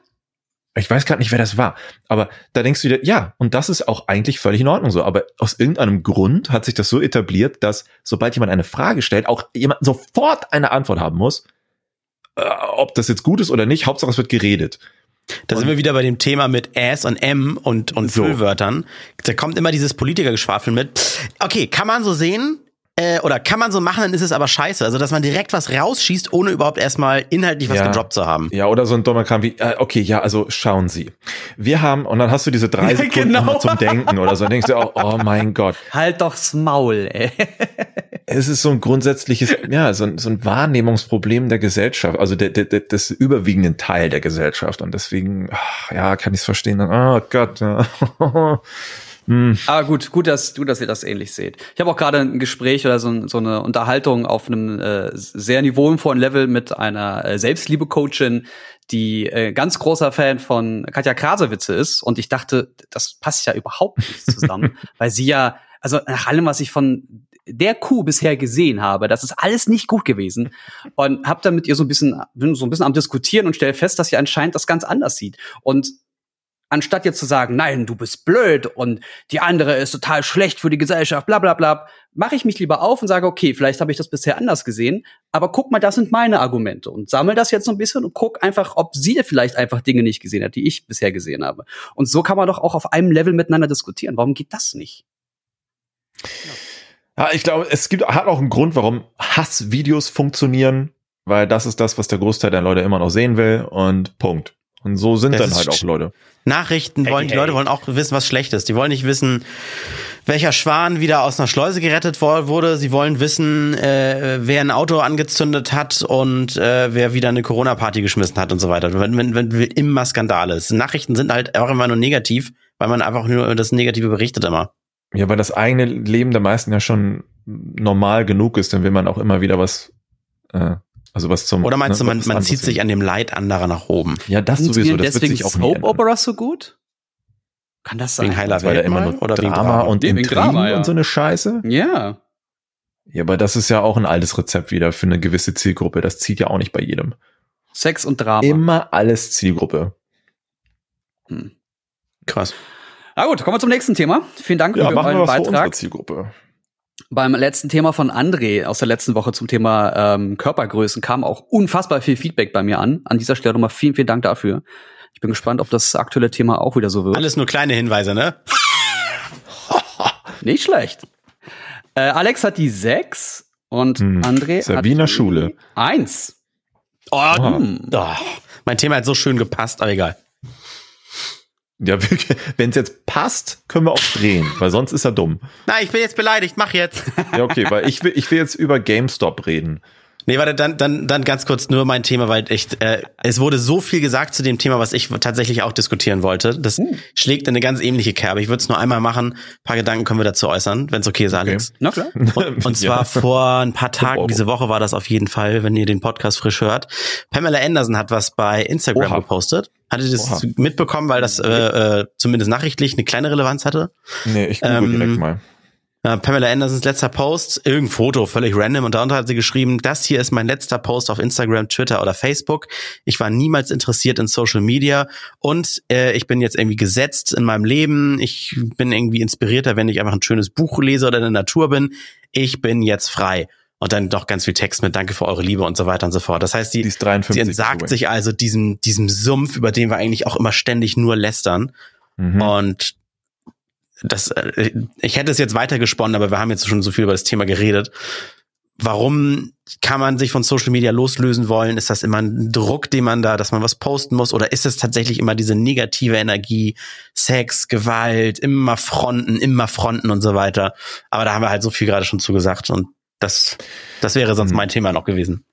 Ich weiß gerade nicht, wer das war. Aber da denkst du wieder, ja, und das ist auch eigentlich völlig in Ordnung so. Aber aus irgendeinem Grund hat sich das so etabliert, dass sobald jemand eine Frage stellt, auch jemand sofort eine Antwort haben muss. Äh, ob das jetzt gut ist oder nicht, Hauptsache es wird geredet. Da sind wir wieder bei dem Thema mit S und M und, und So. Füllwörtern. Da kommt immer dieses Politikergeschwafel mit. Okay, kann man so sehen, äh, oder kann man so machen, dann ist es aber scheiße. Also, dass man direkt was rausschießt, ohne überhaupt erstmal inhaltlich was Ja. gedroppt zu haben. Ja, oder so ein dummer Kram wie, äh, okay, ja, also schauen Sie. Wir haben, und dann hast du diese drei Sekunden genau. mal zum Denken oder so. Dann denkst du auch, oh mein Gott. Halt doch's Maul, ey. Es ist so ein grundsätzliches, ja, so ein, so ein Wahrnehmungsproblem der Gesellschaft, also der, der, der, des überwiegenden Teil der Gesellschaft. Und deswegen, ach, ja, kann ich es verstehen. Dann, oh Gott, ja. Hm. Aber gut, gut, dass du, dass ihr das ähnlich seht. Ich habe auch gerade ein Gespräch oder so, so eine Unterhaltung auf einem äh, sehr niveauvollen Level mit einer äh, Selbstliebe-Coachin, die äh, ganz großer Fan von Katja Krasowitze ist. Und ich dachte, das passt ja überhaupt nicht zusammen, weil sie ja, also nach allem, was ich von der Kuh bisher gesehen habe, das ist alles nicht gut gewesen und habe dann mit ihr so ein bisschen bin so ein bisschen am diskutieren und stelle fest, dass sie anscheinend das ganz anders sieht und anstatt jetzt zu sagen, nein, du bist blöd und die andere ist total schlecht für die Gesellschaft, bla bla bla, mache ich mich lieber auf und sage, okay, vielleicht habe ich das bisher anders gesehen, aber guck mal, das sind meine Argumente und sammel das jetzt so ein bisschen und guck einfach, ob sie vielleicht einfach Dinge nicht gesehen hat, die ich bisher gesehen habe. Und so kann man doch auch auf einem Level miteinander diskutieren. Warum geht das nicht? Ja, ich glaube, es gibt, hat auch einen Grund, warum Hassvideos funktionieren, weil das ist das, was der Großteil der Leute immer noch sehen will und Punkt. Und so sind Das dann halt auch Leute. Nachrichten wollen, die hey. Leute wollen auch wissen, was schlecht ist. Die wollen nicht wissen, welcher Schwan wieder aus einer Schleuse gerettet wurde. Sie wollen wissen, äh, wer ein Auto angezündet hat und äh, wer wieder eine Corona-Party geschmissen hat und so weiter. Wenn, wenn, wenn wir immer Skandale. ist. Nachrichten sind halt auch immer nur negativ, weil man einfach nur über das Negative berichtet immer. Ja, weil das eigene Leben der meisten ja schon normal genug ist, dann will man auch immer wieder was, äh, also was zum. Oder meinst du, ne, man, was man anderes zieht sich an dem Leid anderer nach oben? Ja, das sowieso, Funktionieren das wird deswegen sich auch Soap. Operas so gut? Kann das sein? Wegen Heiler Welt immer nur oder Drama, Drama und wegen Intrigen Drama, ja. und so eine Scheiße. Ja. Ja, aber das ist ja auch ein altes Rezept wieder für eine gewisse Zielgruppe. Das zieht ja auch nicht bei jedem. Sex und Drama. Immer alles Zielgruppe. Hm. Krass. Na gut, kommen wir zum nächsten Thema. Vielen Dank Ja, für euren was für unsere Beitrag. Zielgruppe. Beim letzten Thema von André aus der letzten Woche zum Thema ähm, Körpergrößen kam auch unfassbar viel Feedback bei mir an. An dieser Stelle nochmal vielen, vielen Dank dafür. Ich bin gespannt, ob das aktuelle Thema auch wieder so wird. Alles nur kleine Hinweise, ne? Nicht schlecht. Äh, Alex hat die 6 und Hm, André Sabiner hat die Schule. 1. Oh, oh, mein Thema hat so schön gepasst, aber egal. Ja, wenn es jetzt passt, können wir auch drehen, weil sonst ist er dumm. Nein, ich bin jetzt beleidigt, mach jetzt. Ja, okay, weil ich will, ich will jetzt über GameStop reden. Nee, warte, dann, dann, dann ganz kurz nur mein Thema, weil echt, äh, es wurde so viel gesagt zu dem Thema, was ich tatsächlich auch diskutieren wollte. Das schlägt in eine ganz ähnliche Kerbe. Ich würde es nur einmal machen. Ein paar Gedanken können wir dazu äußern, wenn es okay ist, Alex. Na klar. Und, und zwar Ja. vor ein paar Tagen, diese Woche war das auf jeden Fall, wenn ihr den Podcast frisch hört. Pamela Anderson hat was bei Instagram Oha. gepostet. Hattet ihr das Oha. mitbekommen, weil das äh, äh, zumindest nachrichtlich eine kleine Relevanz hatte? Nee, ich google Ähm, direkt mal. Pamela Andersons letzter Post, irgendein Foto, völlig random, und darunter hat sie geschrieben, das hier ist mein letzter Post auf Instagram, Twitter oder Facebook. Ich war niemals interessiert in Social Media und äh, ich bin jetzt irgendwie gesetzt in meinem Leben. Ich bin irgendwie inspirierter, wenn ich einfach ein schönes Buch lese oder in der Natur bin. Ich bin jetzt frei. Und dann doch ganz viel Text mit Danke für eure Liebe und so weiter und so fort. Das heißt, 53. sie entsagt sich also diesem, diesem Sumpf, über den wir eigentlich auch immer ständig nur lästern. Mhm. Und das, äh, ich hätte es jetzt weiter gesponnen, aber wir haben jetzt schon so viel über das Thema geredet. Warum kann man sich von Social Media loslösen wollen? Ist das immer ein Druck, den man da, dass man was posten muss? Oder ist es tatsächlich immer diese negative Energie, Sex, Gewalt, immer Fronten, immer Fronten und so weiter? Aber da haben wir halt so viel gerade schon zugesagt und das, das wäre sonst Hm. mein Thema noch gewesen.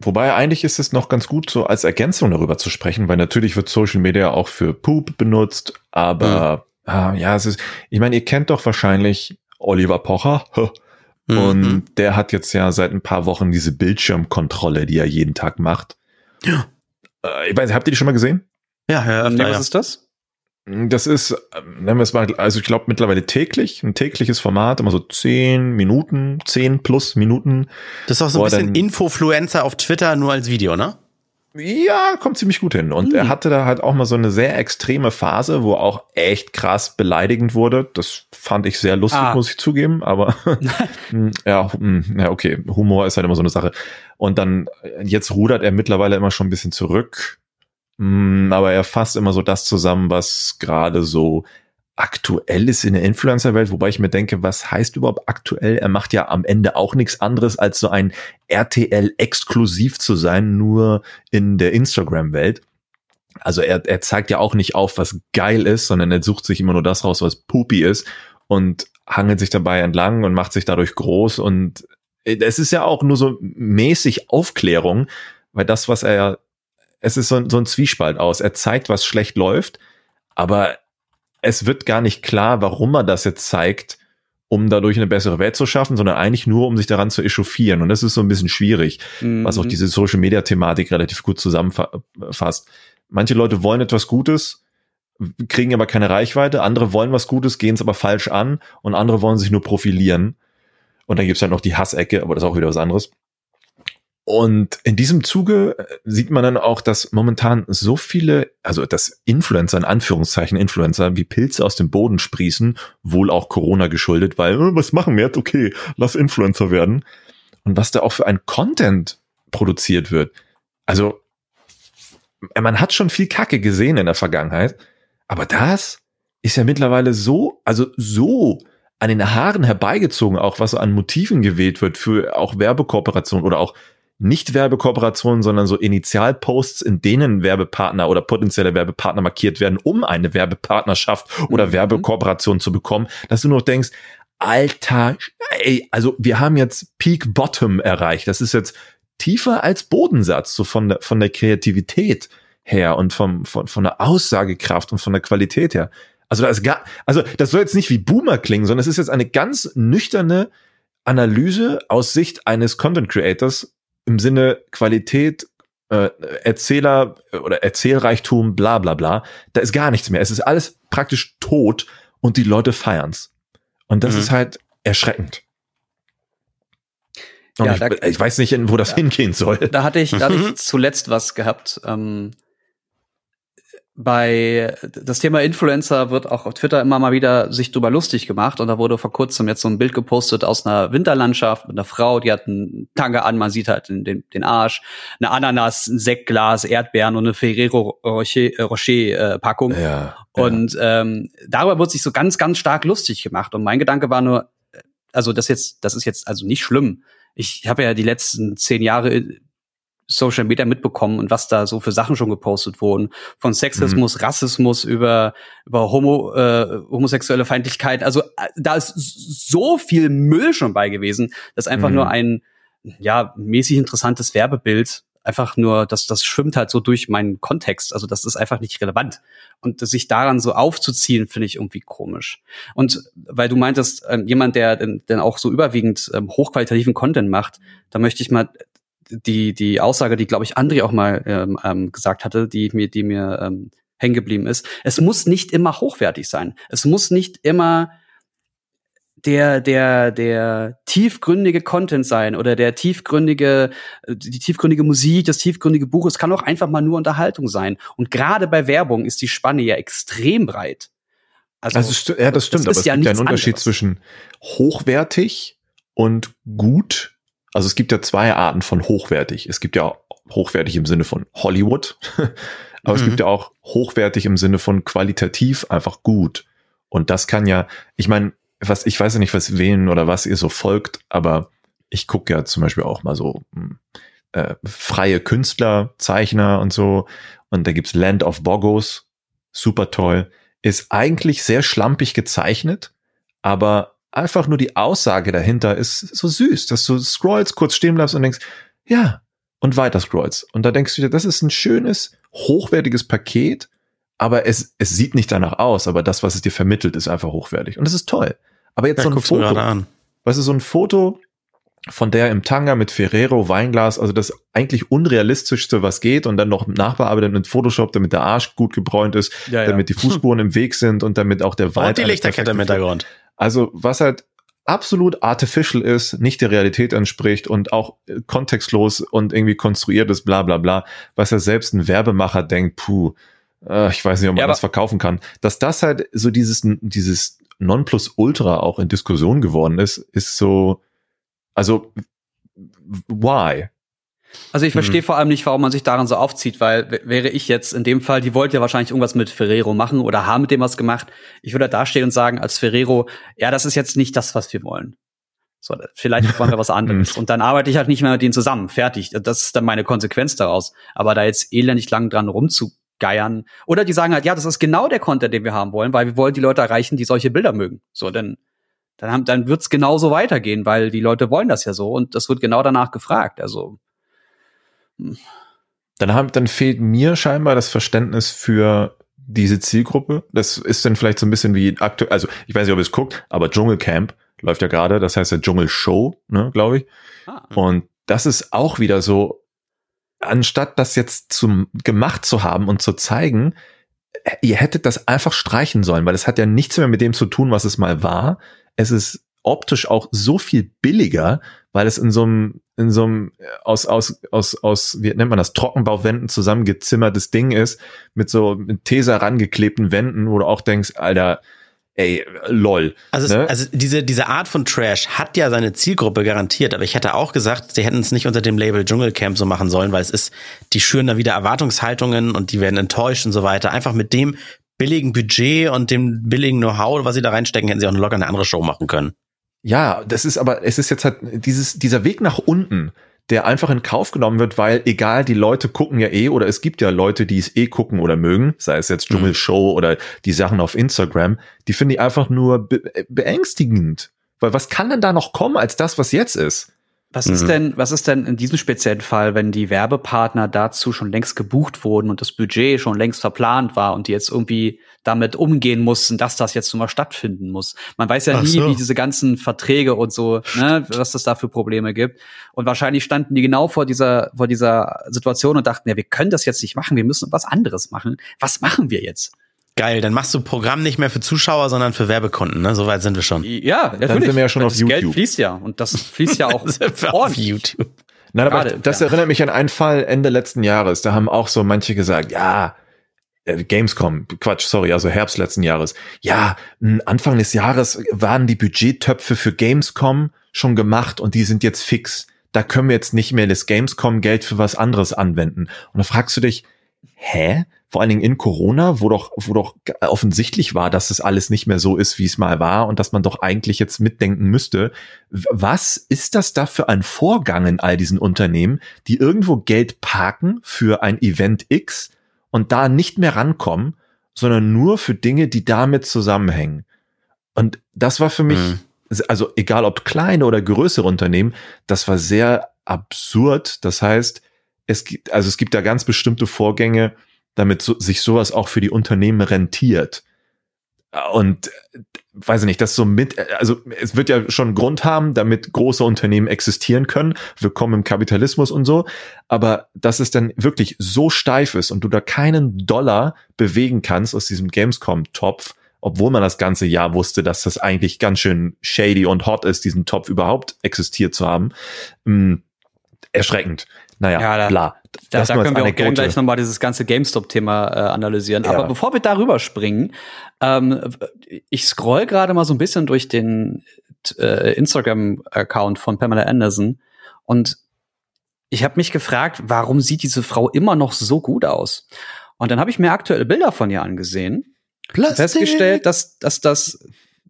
Wobei eigentlich ist es noch ganz gut, so als Ergänzung darüber zu sprechen, weil natürlich wird Social Media auch für Poop benutzt, aber ah, ja, es ist, ich meine, ihr kennt doch wahrscheinlich Oliver Pocher. Mhm. Und der hat jetzt ja seit ein paar Wochen diese Bildschirmkontrolle, die er jeden Tag macht. Ja. Äh, ich weiß, habt ihr die schon mal gesehen? ja, ja, Nee, öfter, was ja. ist das? Das ist, nennen wir es mal, also ich glaube mittlerweile täglich, ein tägliches Format, immer so zehn Minuten, zehn plus Minuten. Das ist auch so ein bisschen Infofluencer auf Twitter, nur als Video, ne? Ja, kommt ziemlich gut hin. Und mhm. er hatte da halt auch mal so eine sehr extreme Phase, wo auch echt krass beleidigend wurde. Das fand ich sehr lustig, ah. muss ich zugeben. Aber hm, ja, hm, ja, okay, Humor ist halt immer so eine Sache. Und dann, jetzt rudert er mittlerweile immer schon ein bisschen zurück. Hm, aber er fasst immer so das zusammen, was gerade so aktuell ist in der Influencer-Welt, wobei ich mir denke, was heißt überhaupt aktuell? Er macht ja am Ende auch nichts anderes, als so ein RTL-exklusiv zu sein, nur in der Instagram-Welt. Also er, er zeigt ja auch nicht auf, was geil ist, sondern er sucht sich immer nur das raus, was poopy ist und hangelt sich dabei entlang und macht sich dadurch groß und es ist ja auch nur so mäßig Aufklärung, weil das, was er, es ist so, so ein Zwiespalt aus. Er zeigt, was schlecht läuft, aber es wird gar nicht klar, warum er das jetzt zeigt, um dadurch eine bessere Welt zu schaffen, sondern eigentlich nur, um sich daran zu echauffieren. Und das ist so ein bisschen schwierig, mhm. was auch diese Social Media Thematik relativ gut zusammenfasst. Manche Leute wollen etwas Gutes, kriegen aber keine Reichweite, andere wollen was Gutes, gehen es aber falsch an und andere wollen sich nur profilieren. Und dann gibt's halt noch die Hassecke, aber das ist auch wieder was anderes. Und in diesem Zuge äh, sieht man dann auch, dass momentan so viele, also dass Influencer, in Anführungszeichen Influencer, wie Pilze aus dem Boden sprießen, wohl auch Corona geschuldet, weil, äh, was machen wir jetzt? Okay, lass Influencer werden. Und was da auch für ein Content produziert wird. Also, äh, man hat schon viel Kacke gesehen in der Vergangenheit, aber das ist ja mittlerweile so, also so an den Haaren herbeigezogen, auch was an Motiven gewählt wird für auch Werbekooperationen oder auch nicht Werbekooperationen, sondern so Initialposts, in denen Werbepartner oder potenzielle Werbepartner markiert werden, um eine Werbepartnerschaft oder mhm. Werbekooperation zu bekommen, dass du noch denkst, Alter, ey, also wir haben jetzt Peak Bottom erreicht. Das ist jetzt tiefer als Bodensatz, so von der, von der Kreativität her und vom, von, von der Aussagekraft und von der Qualität her. Also da ist gar, also das soll jetzt nicht wie Boomer klingen, sondern es ist jetzt eine ganz nüchterne Analyse aus Sicht eines Content Creators im Sinne Qualität, äh, Erzähler oder Erzählreichtum, bla bla bla. Da ist gar nichts mehr. Es ist alles praktisch tot und die Leute feiern's. Und das mhm. ist halt erschreckend. Ja, ich, da, ich, weiß nicht, wo das ja, hingehen soll. Da hatte ich, da hatte ich zuletzt was gehabt. Ähm, bei das Thema Influencer wird auch auf Twitter immer mal wieder sich drüber lustig gemacht und da wurde vor kurzem jetzt so ein Bild gepostet aus einer Winterlandschaft mit einer Frau, die hat einen Tange an, man sieht halt den, den, den Arsch, eine Ananas, ein Sektglas, Erdbeeren und eine Ferrero Rocher, Rocher äh, Packung. Ja, und ja. ähm, darüber wird sich so ganz, ganz stark lustig gemacht und mein Gedanke war nur, also das jetzt, das ist jetzt also nicht schlimm. Ich habe ja die letzten zehn Jahre Social Media mitbekommen und was da so für Sachen schon gepostet wurden. Von Sexismus, mhm. Rassismus über, über Homo, äh, homosexuelle Feindlichkeit. Also äh, da ist so viel Müll schon bei gewesen, dass einfach mhm. nur ein ja mäßig interessantes Werbebild einfach nur, dass das schwimmt halt so durch meinen Kontext. Also das ist einfach nicht relevant. Und sich daran so aufzuziehen, finde ich irgendwie komisch. Und weil du meintest, ähm, jemand, der denn auch so überwiegend ähm, hochqualitativen Content macht, da möchte ich mal die, die Aussage, die, glaube ich, André auch mal ähm, ähm, gesagt hatte, die mir, die mir ähm, hängen geblieben ist. Es muss nicht immer hochwertig sein. Es muss nicht immer der, der, der tiefgründige Content sein oder der tiefgründige, äh, die tiefgründige Musik, das tiefgründige Buch. Es kann auch einfach mal nur Unterhaltung sein. Und gerade bei Werbung ist die Spanne ja extrem breit. Also, also ja, das stimmt, das aber es ja gibt ja einen Unterschied anderes. zwischen hochwertig und gut also es gibt ja zwei Arten von hochwertig. Es gibt ja hochwertig im Sinne von Hollywood, aber mhm. es gibt ja auch hochwertig im Sinne von qualitativ einfach gut. Und das kann ja, ich meine, was, ich weiß ja nicht, was wen oder was ihr so folgt, aber ich gucke ja zum Beispiel auch mal so hm, äh, freie Künstler, Zeichner und so. Und da gibt's Land of Bogos, super toll. Ist eigentlich sehr schlampig gezeichnet, aber einfach nur die Aussage dahinter ist so süß, dass du scrollst, kurz stehen bleibst und denkst, ja, und weiter scrollst. Und da denkst du dir, das ist ein schönes, hochwertiges Paket, aber es, es sieht nicht danach aus, aber das, was es dir vermittelt, ist einfach hochwertig. Und das ist toll. Aber jetzt ja, so ein Foto. An. Weißt du, so ein Foto von der im Tanga mit Ferrero Weinglas, also das eigentlich unrealistischste, was geht und dann noch nachbearbeitet mit Photoshop, damit der Arsch gut gebräunt ist, Ja, ja. damit die Fußspuren im Weg sind und damit auch der Wald Und die Lichterkette im Hintergrund. Also was halt absolut artificial ist, nicht der Realität entspricht und auch äh, kontextlos und irgendwie konstruiert ist, bla bla bla, was ja selbst ein Werbemacher denkt, puh, äh, ich weiß nicht, ob man Ja, das verkaufen kann. Dass das halt so dieses, dieses Nonplusultra auch in Diskussion geworden ist, ist so, also why? Also ich Mhm. verstehe vor allem nicht, warum man sich daran so aufzieht, weil wäre ich jetzt in dem Fall, die wollte ja wahrscheinlich irgendwas mit Ferrero machen oder haben mit dem was gemacht. Ich würde da stehen und sagen als Ferrero, ja, das ist jetzt nicht das, was wir wollen. So, vielleicht wollen wir was anderes. und dann arbeite ich halt nicht mehr mit denen zusammen. Fertig. Das ist dann meine Konsequenz daraus. Aber da jetzt elendig lang dran rumzugeiern. Oder die sagen halt, ja, das ist genau der Content, den wir haben wollen, weil wir wollen die Leute erreichen, die solche Bilder mögen. So, dann, dann, haben, dann wird's genauso weitergehen, weil die Leute wollen das ja so und das wird genau danach gefragt. Also, Dann, haben, dann fehlt mir scheinbar das Verständnis für diese Zielgruppe. Das ist dann vielleicht so ein bisschen wie aktuell, also ich weiß nicht, ob ihr es guckt, aber Dschungelcamp läuft ja gerade, das heißt ja Dschungelshow, ne, glaube ich. ah. Und das ist auch wieder so, anstatt das jetzt zum gemacht zu haben und zu zeigen, ihr hättet das einfach streichen sollen, weil es hat ja nichts mehr mit dem zu tun, was es mal war. Es ist optisch auch so viel billiger, weil es in so einem in so einem äh, aus aus aus aus wie nennt man das Trockenbauwänden zusammengezimmertes Ding ist mit so mit Tesa rangeklebten Wänden, wo du auch denkst, Alter, ey, lol. Also, Ne? es, also diese, diese Art von Trash hat ja seine Zielgruppe garantiert, aber ich hätte auch gesagt, sie hätten es nicht unter dem Label Dschungelcamp so machen sollen, weil es ist, die schüren da wieder Erwartungshaltungen und die werden enttäuscht und so weiter. Einfach mit dem billigen Budget und dem billigen Know-how, was sie da reinstecken, hätten sie auch locker eine andere Show machen können. Ja, das ist aber, es ist jetzt halt dieses, dieser Weg nach unten, der einfach in Kauf genommen wird, weil egal, die Leute gucken ja eh oder es gibt ja Leute, die es eh gucken oder mögen, sei es jetzt Dschungelshow oder die Sachen auf Instagram, die finde ich einfach nur be beängstigend. Weil was kann denn da noch kommen als das, was jetzt ist? Was ist Mhm. denn, was ist denn in diesem speziellen Fall, wenn die Werbepartner dazu schon längst gebucht wurden und das Budget schon längst verplant war und die jetzt irgendwie damit umgehen mussten, dass das jetzt nun mal stattfinden muss? Man weiß ja Ach nie, so. wie diese ganzen Verträge und so, ne, was es da für Probleme gibt. Und wahrscheinlich standen die genau vor dieser, vor dieser Situation und dachten, ja, wir können das jetzt nicht machen, wir müssen was anderes machen. Was machen wir jetzt? Geil, dann machst du Programm nicht mehr für Zuschauer, sondern für Werbekunden, ne? Soweit sind wir schon. Ja, natürlich. sind wir ja schon das auf Geld YouTube. fließt ja und das fließt ja auch auf. YouTube. Nein, aber Gerade, das ja. erinnert mich an einen Fall Ende letzten Jahres. Da haben auch so manche gesagt, ja, äh, Gamescom, Quatsch, sorry, also Herbst letzten Jahres. Ja, Anfang des Jahres waren die Budgettöpfe für Gamescom schon gemacht und die sind jetzt fix. Da können wir jetzt nicht mehr das Gamescom-Geld für was anderes anwenden. Und da fragst du dich, hä? Vor allen Dingen in Corona, wo doch, wo doch offensichtlich war, dass es alles nicht mehr so ist, wie es mal war und dass man doch eigentlich jetzt mitdenken müsste. Was ist das da für ein Vorgang in all diesen Unternehmen, die irgendwo Geld parken für ein Event X und da nicht mehr rankommen, sondern nur für Dinge, die damit zusammenhängen? Und das war für mich, Mhm. also egal ob kleine oder größere Unternehmen, das war sehr absurd. Das heißt, es gibt, also es gibt da ganz bestimmte Vorgänge, damit so, sich sowas auch für die Unternehmen rentiert. Und weiß ich nicht, das so mit, also es wird ja schon Grund haben, damit große Unternehmen existieren können. Willkommen im Kapitalismus und so. Aber dass es dann wirklich so steif ist und du da keinen Dollar bewegen kannst aus diesem Gamescom-Topf, obwohl man das ganze Jahr wusste, dass das eigentlich ganz schön shady und hot ist, diesen Topf überhaupt existiert zu haben. Mh, erschreckend. Naja, Ja, da- bla. Da, Das da können wir auch gerne gleich nochmal dieses ganze GameStop-Thema äh, analysieren. Ja. Aber bevor wir darüber springen, ähm, ich scroll gerade mal so ein bisschen durch den äh, Instagram-Account von Pamela Anderson und ich habe mich gefragt, warum sieht diese Frau immer noch so gut aus? Und dann habe ich mir aktuelle Bilder von ihr angesehen und festgestellt, dass, dass das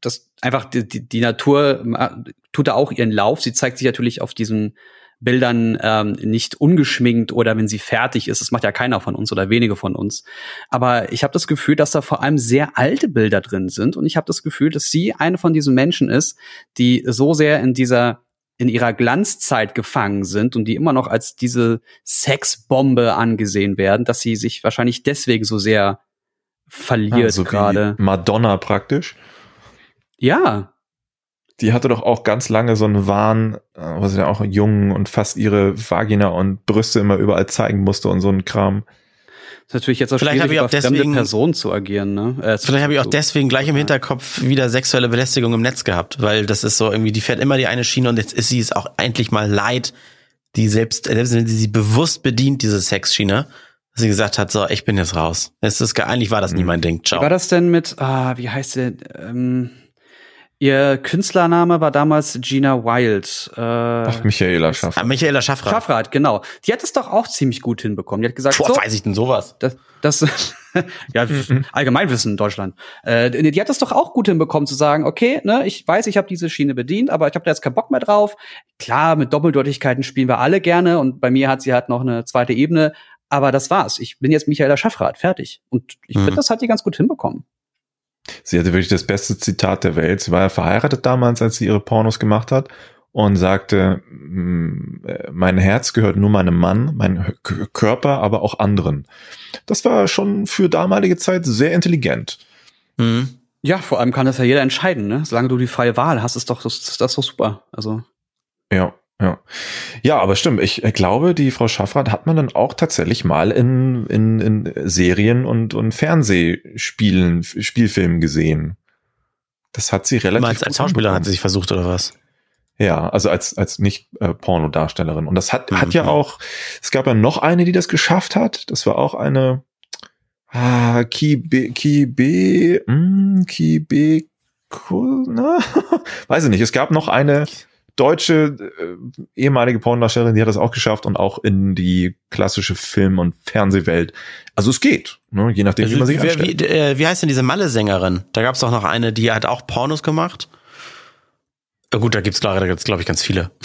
dass einfach die, die, die Natur tut da auch ihren Lauf. Sie zeigt sich natürlich auf diesen Bildern ähm, nicht ungeschminkt oder wenn sie fertig ist. Das macht ja keiner von uns oder wenige von uns. Aber ich habe das Gefühl, dass da vor allem sehr alte Bilder drin sind und ich habe das Gefühl, dass sie eine von diesen Menschen ist, die so sehr in dieser in ihrer Glanzzeit gefangen sind und die immer noch als diese Sexbombe angesehen werden, dass sie sich wahrscheinlich deswegen so sehr verliert Also gerade. Madonna praktisch. Ja. Die hatte doch auch ganz lange so einen Wahn, äh, wo sie ja auch jung und fast ihre Vagina und Brüste immer überall zeigen musste und so ein Kram. Das ist natürlich jetzt auch Vielleicht schwierig, habe ich auch deswegen- Personen zu agieren. Ne? Äh, Vielleicht habe ich auch deswegen gleich im Hinterkopf wieder sexuelle Belästigung im Netz gehabt, weil das ist so irgendwie, die fährt immer die eine Schiene und jetzt ist sie es auch endlich mal leid, die selbst, selbst wenn sie sie bewusst bedient, diese Sexschiene, dass sie gesagt hat, so, ich bin jetzt raus. Es ist, ge- eigentlich war das nie mein Ding. Wie war Ciao. das denn mit, ah, wie heißt sie? Ähm, ihr Künstlername war damals Gina Wild. Äh, Ach, Michaela Schaff. Ah, Michaela Schaffrath. Schaffrath, genau. Die hat es doch auch ziemlich gut hinbekommen. Die hat gesagt, Boah, so, weiß ich denn sowas? das, das ja, Allgemeinwissen in Deutschland. Äh, die die hat es doch auch gut hinbekommen zu sagen, okay, ne, ich weiß, ich habe diese Schiene bedient, aber ich habe da jetzt keinen Bock mehr drauf. Klar, mit Doppeldeutigkeiten spielen wir alle gerne und bei mir hat sie halt noch eine zweite Ebene, aber das war's. Ich bin jetzt Michaela Schaffrath, fertig. Und ich Mhm. finde, das hat die ganz gut hinbekommen. Sie hatte wirklich das beste Zitat der Welt. Sie war ja verheiratet damals, als sie ihre Pornos gemacht hat und sagte, "Mm, äh, mein Herz gehört nur meinem Mann, mein Körper aber auch anderen. Das war schon für damalige Zeit sehr intelligent. Mhm. Ja, vor allem kann das ja jeder entscheiden, ne? Solange du die freie Wahl hast, ist doch das, ist das doch super. Also Ja, ja. Ja, aber stimmt. Ich äh, glaube, die Frau Schaffrath hat man dann auch tatsächlich mal in, in, in Serien und, und Fernsehspielen, Spielfilmen gesehen. Das hat sie relativ meinst, als gut Schauspielerin hat sie sich versucht, oder was? Ja, also als, als nicht äh, Pornodarstellerin. Und das hat, hat ja Mhm. auch, es gab ja noch eine, die das geschafft hat. Das war auch eine ah, Kibe, Kibe, hm, Kibe, na, weiß ich nicht. Es gab noch eine deutsche äh, ehemalige Pornodarstellerin, die hat das auch geschafft und auch in die klassische Film- und Fernsehwelt. Also es geht, ne? je nachdem, wie man sich anstellt. wie, äh, wie heißt denn diese Malle-Sängerin? Da gab es doch noch eine, die hat auch Pornos gemacht. Gut, da gibt's klar, da gibt's glaube ich ganz viele.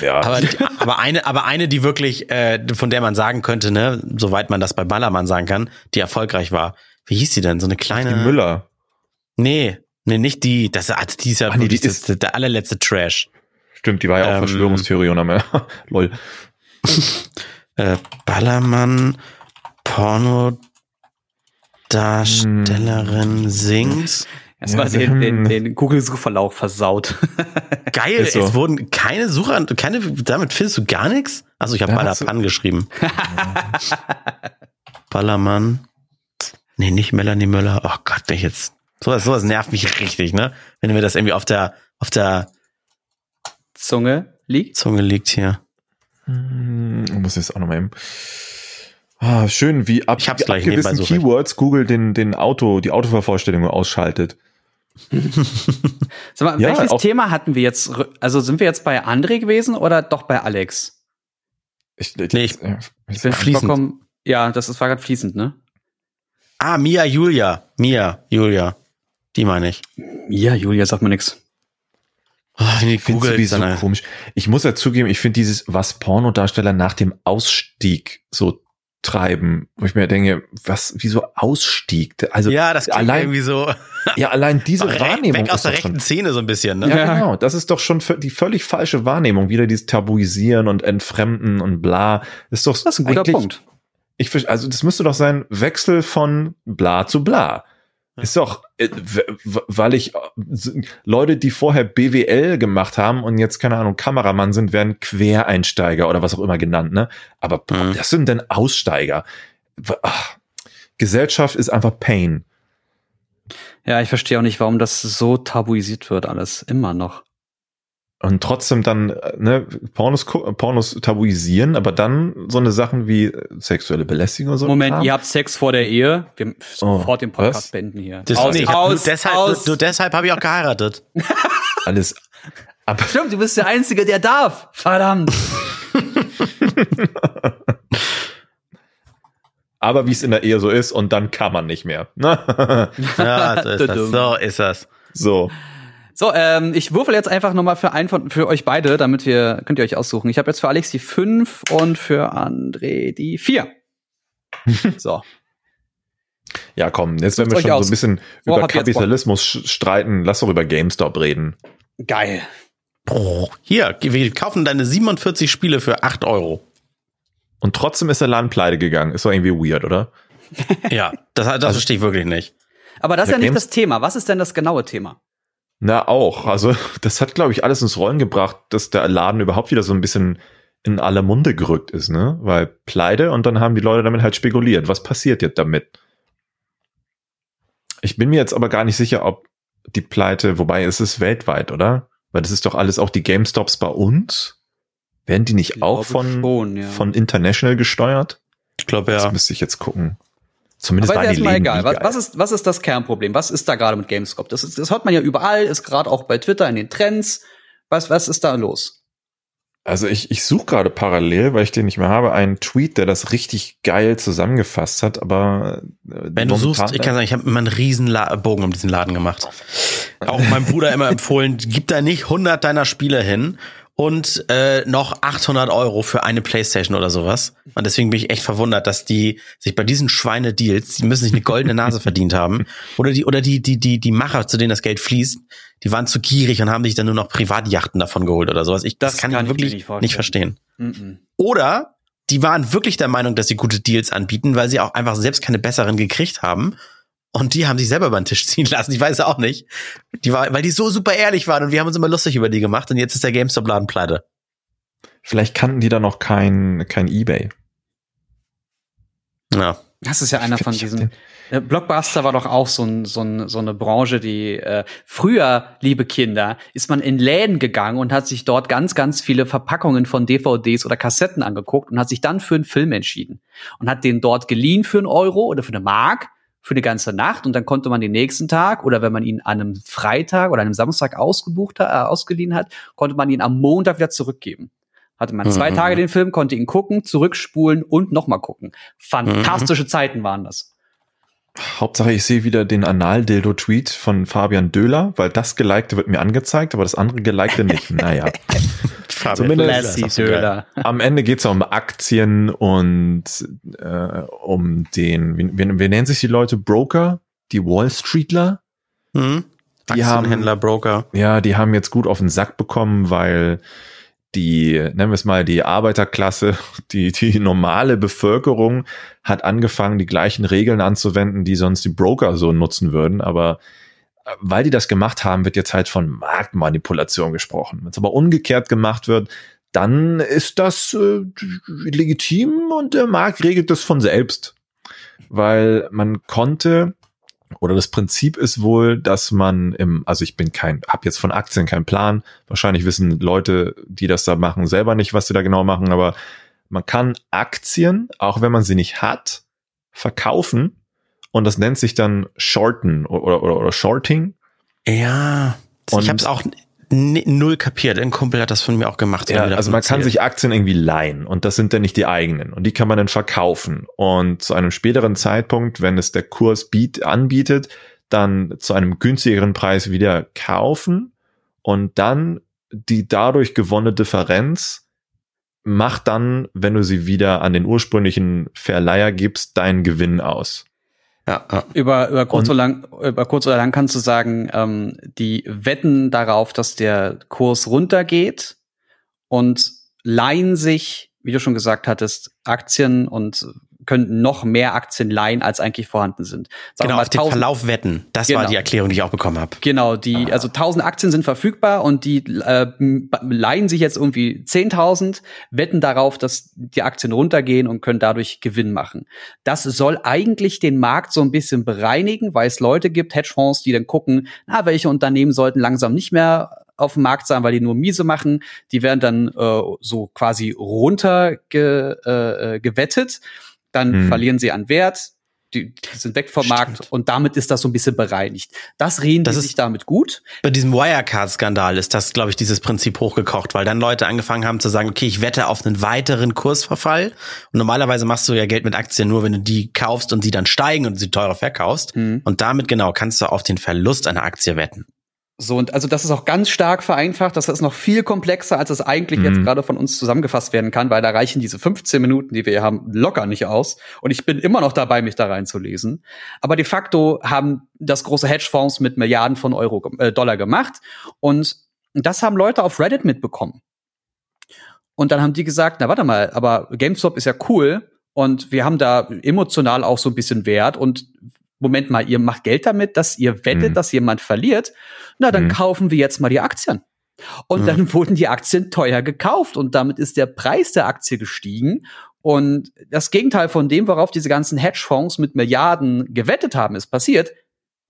Ja, Aber, aber eine, aber eine, die wirklich, äh, von der man sagen könnte, ne, soweit man das bei Ballermann sagen kann, die erfolgreich war. Wie hieß die denn? So eine kleine. die Müller. Nee, nee, nicht die. Das, ah, die ist ja Ah, nee, die der, der allerletzte Trash. Stimmt, die war ja auch Ähm, Verschwörungstheorie und am Lol. Äh, Ballermann, Pornodarstellerin singt. erstmal Ja, den, den, den Google-Suchverlauf versaut. Geil, so. es wurden keine Suche, keine, damit findest du gar nichts? Also ich habe du- Ballermann geschrieben. Ballermann. Nee, nicht Melanie Möller. Oh Gott, ich jetzt. Sowas, sowas nervt mich richtig, ne? Wenn mir das irgendwie auf der, auf der Zunge liegt. Zunge liegt hier. Hm, Ich muss jetzt auch noch mal eben. Ah, schön, wie ab, Ich hab's wie gleich ab gewissen ich. Keywords Google den, den Auto, die Autovervollständigung ausschaltet. Sag mal, Ja, welches Thema hatten wir jetzt? Also sind wir jetzt bei André gewesen oder doch bei Alex? Ich, Nee, ich- ja, Ich bin Fließend. vollkommen, ja, das ist, war gerade fließend, ne? Ah, Mia Julia. Mia Julia. Die meine ich. Ja, Julia, sagt mir nix. Oh, die Ich finde googelt, sowieso dann- komisch. Ich muss ja zugeben, ich finde dieses, was Pornodarsteller nach dem Ausstieg so treiben, wo ich mir denke, was, wieso Ausstieg? Also ja, das allein, irgendwie so ja, allein diese Wahrnehmung weg aus ist der doch schon rechten Szene so ein bisschen, ne? Ja, Ja. genau. Das ist doch schon die völlig falsche Wahrnehmung. Wieder dieses Tabuisieren und Entfremden und bla. Ist doch Das ist ein guter Punkt. Ich, also das müsste doch sein Wechsel von bla zu bla. Ist doch, äh, weil ich äh, Leute, die vorher BWL gemacht haben und jetzt keine Ahnung Kameramann sind, werden Quereinsteiger oder was auch immer genannt, ne? Aber boah, Mhm. das sind denn Aussteiger. Ach, Gesellschaft ist einfach Pain. Ja, ich verstehe auch nicht, warum das so tabuisiert wird, alles. Immer noch. Und trotzdem dann, äh, ne, Pornos, Pornos tabuisieren, aber dann so eine Sachen wie sexuelle Belästigung und so. Moment, Kram. ihr habt Sex vor der Ehe. Wir sofort den Podcast was? beenden hier. Das aus, hab aus, nur deshalb, aus. Nur, deshalb habe ich auch geheiratet. alles. Aber Stimmt, du bist der Einzige, der darf. Verdammt. aber wie es in der Ehe so ist und dann kann man nicht mehr. Ne? Ja, so ist das. So ist das. so. So, ähm, ich würfel jetzt einfach nochmal für einen von, für euch beide, damit wir, könnt ihr euch aussuchen. Ich habe jetzt für Alex die 5 und für André die 4. so. Ja, komm, jetzt wenn wir schon euch so aus. ein bisschen Worauf über? Kapitalismus streiten, lass doch über GameStop reden. Geil. Hier, wir kaufen deine 47 Spiele für 8 Euro. Und trotzdem ist der Laden pleite gegangen. Ist doch irgendwie weird, oder? Ja, das, das verstehe ich wirklich nicht. Aber das ist ja Ja, nicht Games- das Thema. Was ist denn das genaue Thema? Na, auch. Also, das hat, glaube ich, alles ins Rollen gebracht, dass der Laden überhaupt wieder so ein bisschen in aller Munde gerückt ist, ne? Weil Pleite und dann haben die Leute damit halt spekuliert. Was passiert jetzt damit? Ich bin mir jetzt aber gar nicht sicher, ob die Pleite, wobei es ist weltweit, oder? Weil das ist doch alles auch die GameStops bei uns. Werden die nicht auch von, schon, ja. von International gesteuert? Ich glaube, Das ja. müsste ich jetzt gucken. Zumindest Aber ist die erstmal egal. Was, was, ist, was ist das Kernproblem? Was ist da gerade mit Gamescom? Das, ist, das hört man ja überall, ist gerade auch bei Twitter in den Trends. Was, was ist da los? Also ich, ich suche gerade parallel, weil ich den nicht mehr habe, einen Tweet, der das richtig geil zusammengefasst hat, aber äh, Wenn du suchst, ich kann sagen, ich habe immer einen riesen La Bogen um diesen Laden gemacht. Auch meinem Bruder immer empfohlen, gib da nicht 100 deiner Spiele hin und äh, noch 800 Euro für eine Playstation oder sowas. Und deswegen bin ich echt verwundert, dass die sich bei diesen Schweine-Deals, die müssen sich eine goldene Nase verdient haben. Oder die, oder die, die, die, die Macher, zu denen das Geld fließt, die waren zu gierig und haben sich dann nur noch Privatjachten davon geholt oder sowas. Ich, das, Das kann, kann ich wirklich nicht nicht verstehen. Mhm. Oder die waren wirklich der Meinung, dass sie gute Deals anbieten, weil sie auch einfach selbst keine besseren gekriegt haben. Und die haben sich selber über den Tisch ziehen lassen. Ich weiß auch nicht. Die war, weil die so super ehrlich waren und wir haben uns immer lustig über die gemacht und jetzt ist der GameStop-Laden pleite. Vielleicht kannten die da noch kein, kein Ebay. Ja. Das ist ja einer von diesen. Äh, Blockbuster war doch auch so, ein, so, ein, so eine Branche, die äh, früher, liebe Kinder, ist man in Läden gegangen und hat sich dort ganz, ganz viele Verpackungen von DVDs oder Kassetten angeguckt und hat sich dann für einen Film entschieden und hat den dort geliehen für einen Euro oder für eine Mark für eine ganze Nacht und dann konnte man den nächsten Tag oder wenn man ihn an einem Freitag oder einem Samstag ausgebucht hat, äh, ausgeliehen hat, konnte man ihn am Montag wieder zurückgeben. Hatte man zwei Mhm. Tage den Film, konnte ihn gucken, zurückspulen und nochmal gucken. Fantastische Zeiten waren das. Hauptsache, ich sehe wieder den Anal-Dildo-Tweet von Fabian Döhler, weil das Gelikte wird mir angezeigt, aber das andere Gelikte nicht. Naja. Zumindest- geil. Am Ende geht es um Aktien und äh, um den, wie, wie, wie nennen sich die Leute? Broker? Die Wall Streetler? Mhm. Die haben- Aktienhändler, Broker. Ja, die haben jetzt gut auf den Sack bekommen, weil die, nennen wir es mal, die Arbeiterklasse, die, die normale Bevölkerung hat angefangen, die gleichen Regeln anzuwenden, die sonst die Broker so nutzen würden. Aber äh, weil die das gemacht haben, wird jetzt halt von Marktmanipulation gesprochen. Wenn es aber umgekehrt gemacht wird, dann ist das äh, legitim und der Markt regelt das von selbst. Weil man konnte oder das Prinzip ist wohl, dass man im, also ich bin kein, habe jetzt von Aktien keinen Plan. Wahrscheinlich wissen Leute, die das da machen, selber nicht, was sie da genau machen, aber man kann Aktien, auch wenn man sie nicht hat, verkaufen und das nennt sich dann Shorten oder, oder, oder Shorting. Ja. Und- ich habe es auch null kapiert. Ein Kumpel hat das von mir auch gemacht. Ja, also man kann erzählt. sich Aktien irgendwie leihen und das sind dann nicht die eigenen und die kann man dann verkaufen und zu einem späteren Zeitpunkt, wenn es der Kurs biet, anbietet, dann zu einem günstigeren Preis wieder kaufen und dann die dadurch gewonnene Differenz macht dann, wenn du sie wieder an den ursprünglichen Verleiher gibst, deinen Gewinn aus. Ja, ja. Über, über, kurz Und- oder lang, über kurz oder lang kannst du sagen, ähm, die wetten darauf, dass der Kurs runtergeht und leihen sich, wie du schon gesagt hattest, Aktien und können noch mehr Aktien leihen, als eigentlich vorhanden sind. Sagen Genau, mal auf den 1000 Verlauf wetten. Das war Genau. die Erklärung, die ich auch bekommen habe. Genau, die, also 1000 Aktien sind verfügbar und die äh, leihen sich jetzt irgendwie 10.000, wetten darauf, dass die Aktien runtergehen und können dadurch Gewinn machen. Das soll eigentlich den Markt so ein bisschen bereinigen, weil es Leute gibt, Hedgefonds, die dann gucken, na, welche Unternehmen sollten langsam nicht mehr auf dem Markt sein, weil die nur miese machen. Die werden dann äh, so quasi runter ge, äh, äh, gewettet, dann Hm. verlieren sie an Wert. Die, die sind weg vom Markt Stimmt. und damit ist das so ein bisschen bereinigt. Das reden Das die ist- sich damit gut. Bei diesem Wirecard-Skandal ist das, glaube ich, dieses Prinzip hochgekocht, weil dann Leute angefangen haben zu sagen, okay, ich wette auf einen weiteren Kursverfall. Und normalerweise machst du ja Geld mit Aktien nur, wenn du die kaufst und sie dann steigen und sie teurer verkaufst. Mhm. Und damit genau kannst du auf den Verlust einer Aktie wetten. So, und also das ist auch ganz stark vereinfacht. Das ist noch viel komplexer, als es eigentlich Mhm. jetzt gerade von uns zusammengefasst werden kann, weil da reichen diese 15 Minuten, die wir hier haben, locker nicht aus. Und ich bin immer noch dabei, mich da reinzulesen. Aber de facto haben das große Hedgefonds mit Milliarden von Euro, äh, Dollar gemacht. Und das haben Leute auf Reddit mitbekommen. Und dann haben die gesagt, na warte mal, aber GameStop ist ja cool und wir haben da emotional auch so ein bisschen Wert und Moment mal, ihr macht Geld damit, dass ihr wettet, mhm. dass jemand verliert. Na, dann mhm. kaufen wir jetzt mal die Aktien. Und mhm. dann wurden die Aktien teuer gekauft und damit ist der Preis der Aktie gestiegen. Und das Gegenteil von dem, worauf diese ganzen Hedgefonds mit Milliarden gewettet haben, ist passiert.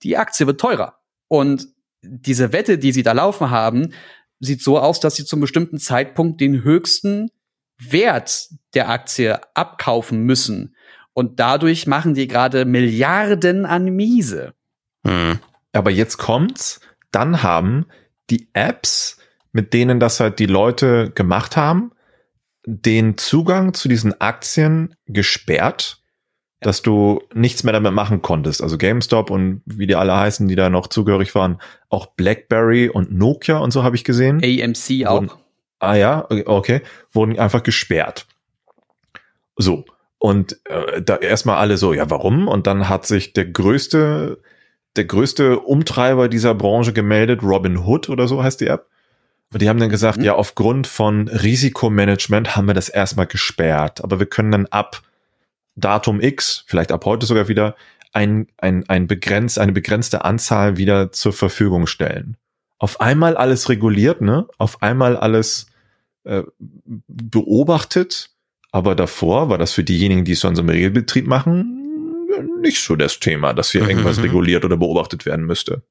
Die Aktie wird teurer. Und diese Wette, die sie da laufen haben, sieht so aus, dass sie zum bestimmten Zeitpunkt den höchsten Wert der Aktie abkaufen müssen. Und dadurch machen die gerade Milliarden an Miese. Hm. Aber jetzt kommt's, dann haben die Apps, mit denen das halt die Leute gemacht haben, den Zugang zu diesen Aktien gesperrt, dass du nichts mehr damit machen konntest. Also GameStop und wie die alle heißen, die da noch zugehörig waren, auch BlackBerry und Nokia und so habe ich gesehen. AMC wurden, auch. Ah ja, okay, wurden einfach gesperrt. So. Und äh, da erstmal alle so, ja, warum? Und dann hat sich der größte, der größte Umtreiber dieser Branche gemeldet, Robin Hood oder so heißt die App. Und die haben dann gesagt, mhm. ja, aufgrund von Risikomanagement haben wir das erstmal gesperrt. Aber wir können dann ab Datum X, vielleicht ab heute sogar wieder, ein, ein, ein begrenzt, eine begrenzte Anzahl wieder zur Verfügung stellen. Auf einmal alles reguliert, ne? Auf einmal alles äh, beobachtet aber davor war das für diejenigen, die es sonst im Regelbetrieb machen, nicht so das Thema, dass hier irgendwas mhm. reguliert oder beobachtet werden müsste.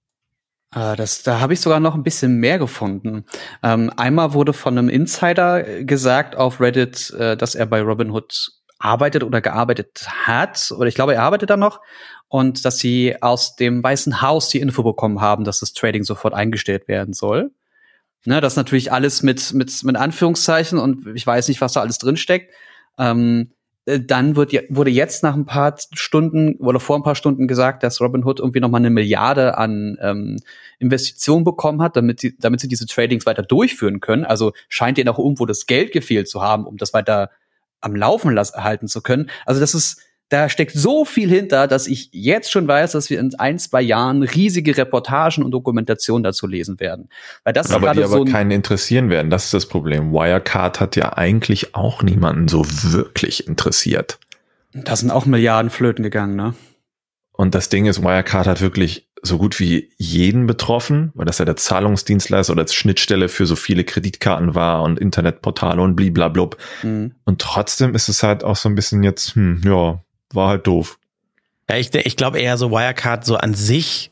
Ah, das, da habe ich sogar noch ein bisschen mehr gefunden. Ähm, einmal wurde von einem Insider gesagt auf Reddit, äh, dass er bei Robinhood arbeitet oder gearbeitet hat, oder ich glaube, er arbeitet da noch, und dass sie aus dem Weißen Haus die Info bekommen haben, dass das Trading sofort eingestellt werden soll. Ne, das natürlich alles mit, mit, mit Anführungszeichen und ich weiß nicht, was da alles drinsteckt. Ähm, äh, dann wird, wurde jetzt nach ein paar Stunden oder vor ein paar Stunden gesagt, dass Robinhood irgendwie noch mal eine Milliarde an ähm, Investitionen bekommen hat, damit sie, damit sie diese Tradings weiter durchführen können. Also scheint ihnen auch irgendwo das Geld gefehlt zu haben, um das weiter am Laufen halten zu können. Also das ist da steckt so viel hinter, dass ich jetzt schon weiß, dass wir in ein, zwei Jahren riesige Reportagen und Dokumentationen dazu lesen werden. Weil das aber ist die aber so keinen interessieren werden. Das ist das Problem. Wirecard hat ja eigentlich auch niemanden so wirklich interessiert. Da sind auch Milliarden flöten gegangen, ne? Und das Ding ist, Wirecard hat wirklich so gut wie jeden betroffen, weil das ja der Zahlungsdienstleister oder als Schnittstelle für so viele Kreditkarten war und Internetportale und bliblablub. Mhm. Und trotzdem ist es halt auch so ein bisschen jetzt, hm, ja, war halt doof. Ja, ich, ich glaube eher so Wirecard so an sich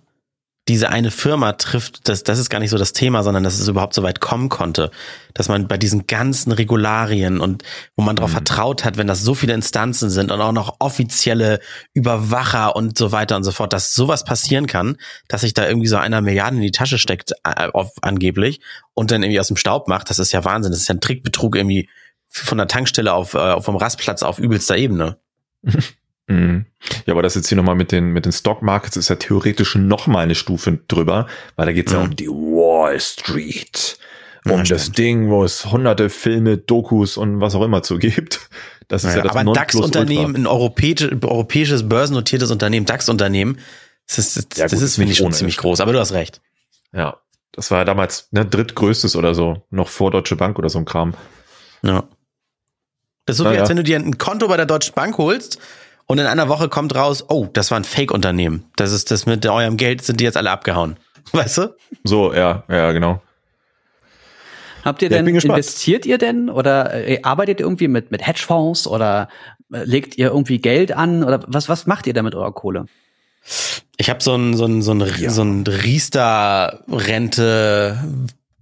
diese eine Firma trifft, das, das ist gar nicht so das Thema, sondern dass es überhaupt so weit kommen konnte, dass man bei diesen ganzen Regularien und wo man darauf mhm. vertraut hat, wenn das so viele Instanzen sind und auch noch offizielle Überwacher und so weiter und so fort, dass sowas passieren kann, dass sich da irgendwie so einer Milliarden in die Tasche steckt, äh, auf, angeblich, und dann irgendwie aus dem Staub macht, das ist ja Wahnsinn. Das ist ja ein Trickbetrug irgendwie von der Tankstelle auf, äh, vom Rastplatz auf übelster Ebene. Mhm. Ja, aber das jetzt hier nochmal mit den, mit den Stock Markets ist ja theoretisch nochmal eine Stufe drüber, weil da geht's mhm. ja um die Wall Street. Um ja, das Ding, wo es hunderte Filme, Dokus und was auch immer zu gibt. Das ist ja, ja das Aber ein DAX-Unternehmen, ein europäisch, europäisches börsennotiertes Unternehmen, DAX-Unternehmen, das ist, das, ja, gut, das ist finde ich schon ziemlich groß, aber du hast recht. Ja, das war ja damals ne, drittgrößtes oder so, noch vor Deutsche Bank oder so ein Kram. Ja. Das ist so wie, als wenn du dir ein Konto bei der Deutschen Bank holst und in einer Woche kommt raus, oh, das war ein Fake-Unternehmen. Das ist das mit eurem Geld sind die jetzt alle abgehauen. Weißt du? So, ja, ja, genau. Habt ihr denn, investiert ihr denn oder äh, arbeitet ihr irgendwie mit, mit Hedgefonds oder äh, legt ihr irgendwie Geld an oder was, was macht ihr da mit eurer Kohle? Ich habe so ein, so ein, so ein, ja. so ein Riester-Rente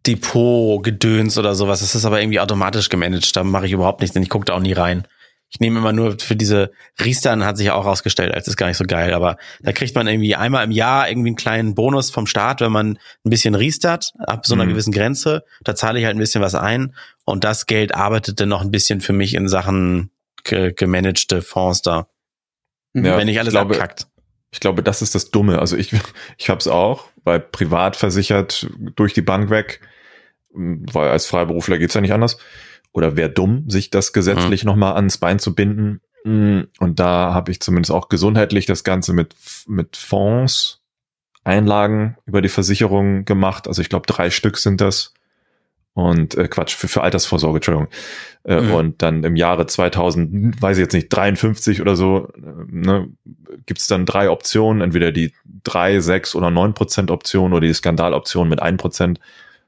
Depot gedöns oder sowas. Das ist aber irgendwie automatisch gemanagt. Da mache ich überhaupt nichts, denn ich gucke da auch nie rein. Ich nehme immer nur für diese Riestern hat sich auch rausgestellt, als ist gar nicht so geil, aber da kriegt man irgendwie einmal im Jahr irgendwie einen kleinen Bonus vom Staat, wenn man ein bisschen riestert, ab so einer mhm. gewissen Grenze. Da zahle ich halt ein bisschen was ein und das Geld arbeitet dann noch ein bisschen für mich in Sachen ge gemanagte Fonds da. Mhm. Ja, wenn nicht alles ich glaube, abkackt. Ich glaube, das ist das Dumme. Also ich, ich habe es auch, weil privat versichert durch die Bank weg, weil als Freiberufler geht's ja nicht anders oder wäre dumm, sich das gesetzlich mhm. nochmal ans Bein zu binden. Mm, und da habe ich zumindest auch gesundheitlich das Ganze mit, mit Fonds, Einlagen über die Versicherung gemacht. Also ich glaube, drei Stück sind das. und äh, Quatsch, für, für Altersvorsorge, Entschuldigung. Äh, mhm. Und dann im Jahre 2000, weiß ich jetzt nicht, 53 oder so, äh, ne, gibt es dann drei Optionen, entweder die drei, sechs oder neun Prozent Option oder die Skandaloption mit ein Prozent.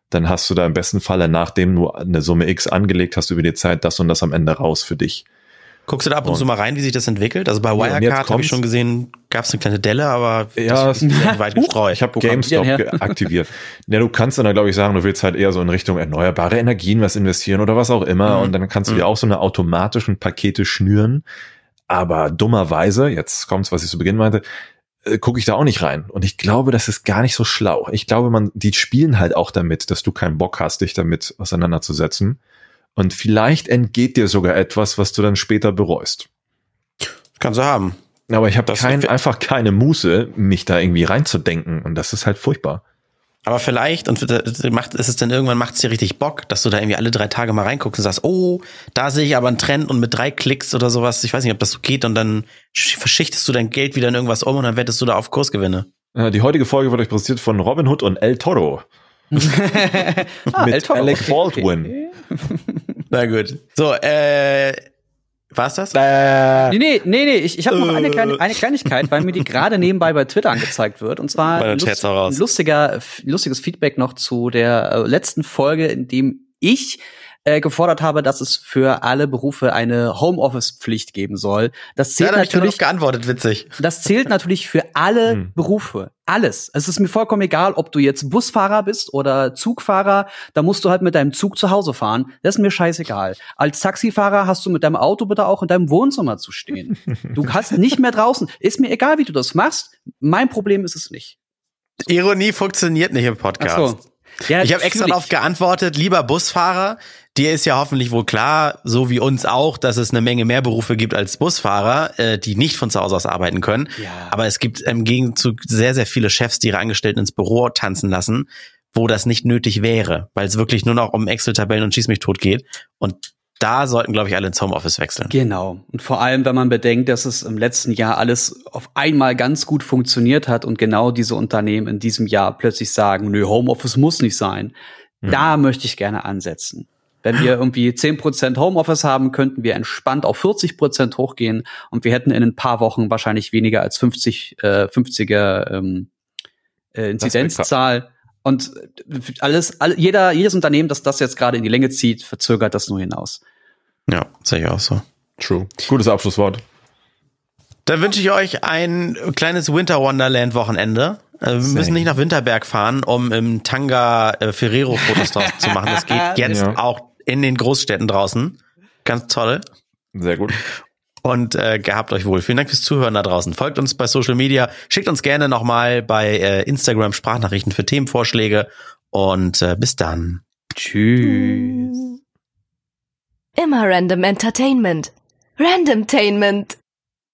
Dann hast du da im besten Falle, nachdem du eine Summe X angelegt hast über die Zeit, das und das am Ende raus für dich. Guckst du da ab und, und zu mal rein, wie sich das entwickelt? Also bei Wirecard habe ich schon gesehen, gab es eine kleine Delle, aber ja, das ist weit gestreut. Ich habe GameStop aktiviert. Ja, du kannst dann, glaube ich, sagen, du willst halt eher so in Richtung erneuerbare Energien was investieren oder was auch immer. Mhm. Und dann kannst du dir mhm. auch so eine automatischen Pakete schnüren. Aber dummerweise, jetzt kommt's, was ich zu Beginn meinte, äh, gucke ich da auch nicht rein. Und ich glaube, das ist gar nicht so schlau. Ich glaube, man, die spielen halt auch damit, dass du keinen Bock hast, dich damit auseinanderzusetzen. Und vielleicht entgeht dir sogar etwas, was du dann später bereust. Kannst du haben. Aber ich habe kein, einfach keine Muße, mich da irgendwie reinzudenken. Und das ist halt furchtbar. Aber vielleicht, und macht, ist es dann irgendwann macht es dir richtig Bock, dass du da irgendwie alle drei Tage mal reinguckst und sagst, oh, da sehe ich aber einen Trend und mit drei Klicks oder sowas, ich weiß nicht, ob das so geht, und dann verschichtest du dein Geld wieder in irgendwas um und dann wettest du da auf Kursgewinne. Die heutige Folge wird euch präsentiert von Robin Hood und El Toro. ah, Mit El Toro. Alec Baldwin. Na gut. So, äh, war's das? Äh, nee, nee, nee, nee. Ich, ich habe noch eine, kleine, eine Kleinigkeit, weil mir die gerade nebenbei bei Twitter angezeigt wird. Und zwar ein lust, lustiger, lustiges Feedback noch zu der äh, letzten Folge, in dem ich äh, gefordert habe, dass es für alle Berufe eine Homeoffice-Pflicht geben soll. Das zählt ja, da natürlich. Ich geantwortet, witzig. Das zählt natürlich für alle hm. Berufe. Alles. Es ist mir vollkommen egal, ob du jetzt Busfahrer bist oder Zugfahrer. Da musst du halt mit deinem Zug zu Hause fahren. Das ist mir scheißegal. Als Taxifahrer hast du mit deinem Auto bitte auch in deinem Wohnzimmer zu stehen. Du hast nicht mehr draußen. Ist mir egal, wie du das machst. Mein Problem ist es nicht. Ironie funktioniert nicht im Podcast. Ach so. Ja, ich habe extra darauf geantwortet, lieber Busfahrer, dir ist ja hoffentlich wohl klar, so wie uns auch, dass es eine Menge mehr Berufe gibt als Busfahrer, äh, die nicht von zu Hause aus arbeiten können. Ja. Aber es gibt im Gegenzug sehr, sehr viele Chefs, die ihre Angestellten ins Büro tanzen lassen, wo das nicht nötig wäre, weil es wirklich nur noch um Excel-Tabellen und Schieß mich tot geht. Und da sollten, glaube ich, alle ins Homeoffice wechseln. Genau. Und vor allem, wenn man bedenkt, dass es im letzten Jahr alles auf einmal ganz gut funktioniert hat und genau diese Unternehmen in diesem Jahr plötzlich sagen, nö, Homeoffice muss nicht sein. Mhm. Da möchte ich gerne ansetzen. Wenn wir irgendwie 10% Homeoffice haben, könnten wir entspannt auf 40% hochgehen und wir hätten in ein paar Wochen wahrscheinlich weniger als 50, äh, 50er ähm, äh, Inzidenzzahl. Und alles, all, jeder, jedes Unternehmen, das das jetzt gerade in die Länge zieht, verzögert das nur hinaus. Ja, sehe ich auch so. True. Gutes Abschlusswort. Dann wünsche ich euch ein kleines Winter Wonderland Wochenende. Äh, wir müssen nicht nach Winterberg fahren, um im Tanga äh, Ferrero Fotos zu machen. Das geht jetzt ja. auch in den Großstädten draußen. Ganz toll. Sehr gut. Und äh, gehabt euch wohl. Vielen Dank fürs Zuhören da draußen. Folgt uns bei Social Media. Schickt uns gerne nochmal bei äh, Instagram Sprachnachrichten für Themenvorschläge. Und äh, bis dann. Tschüss. Immer Random Entertainment. Randomtainment.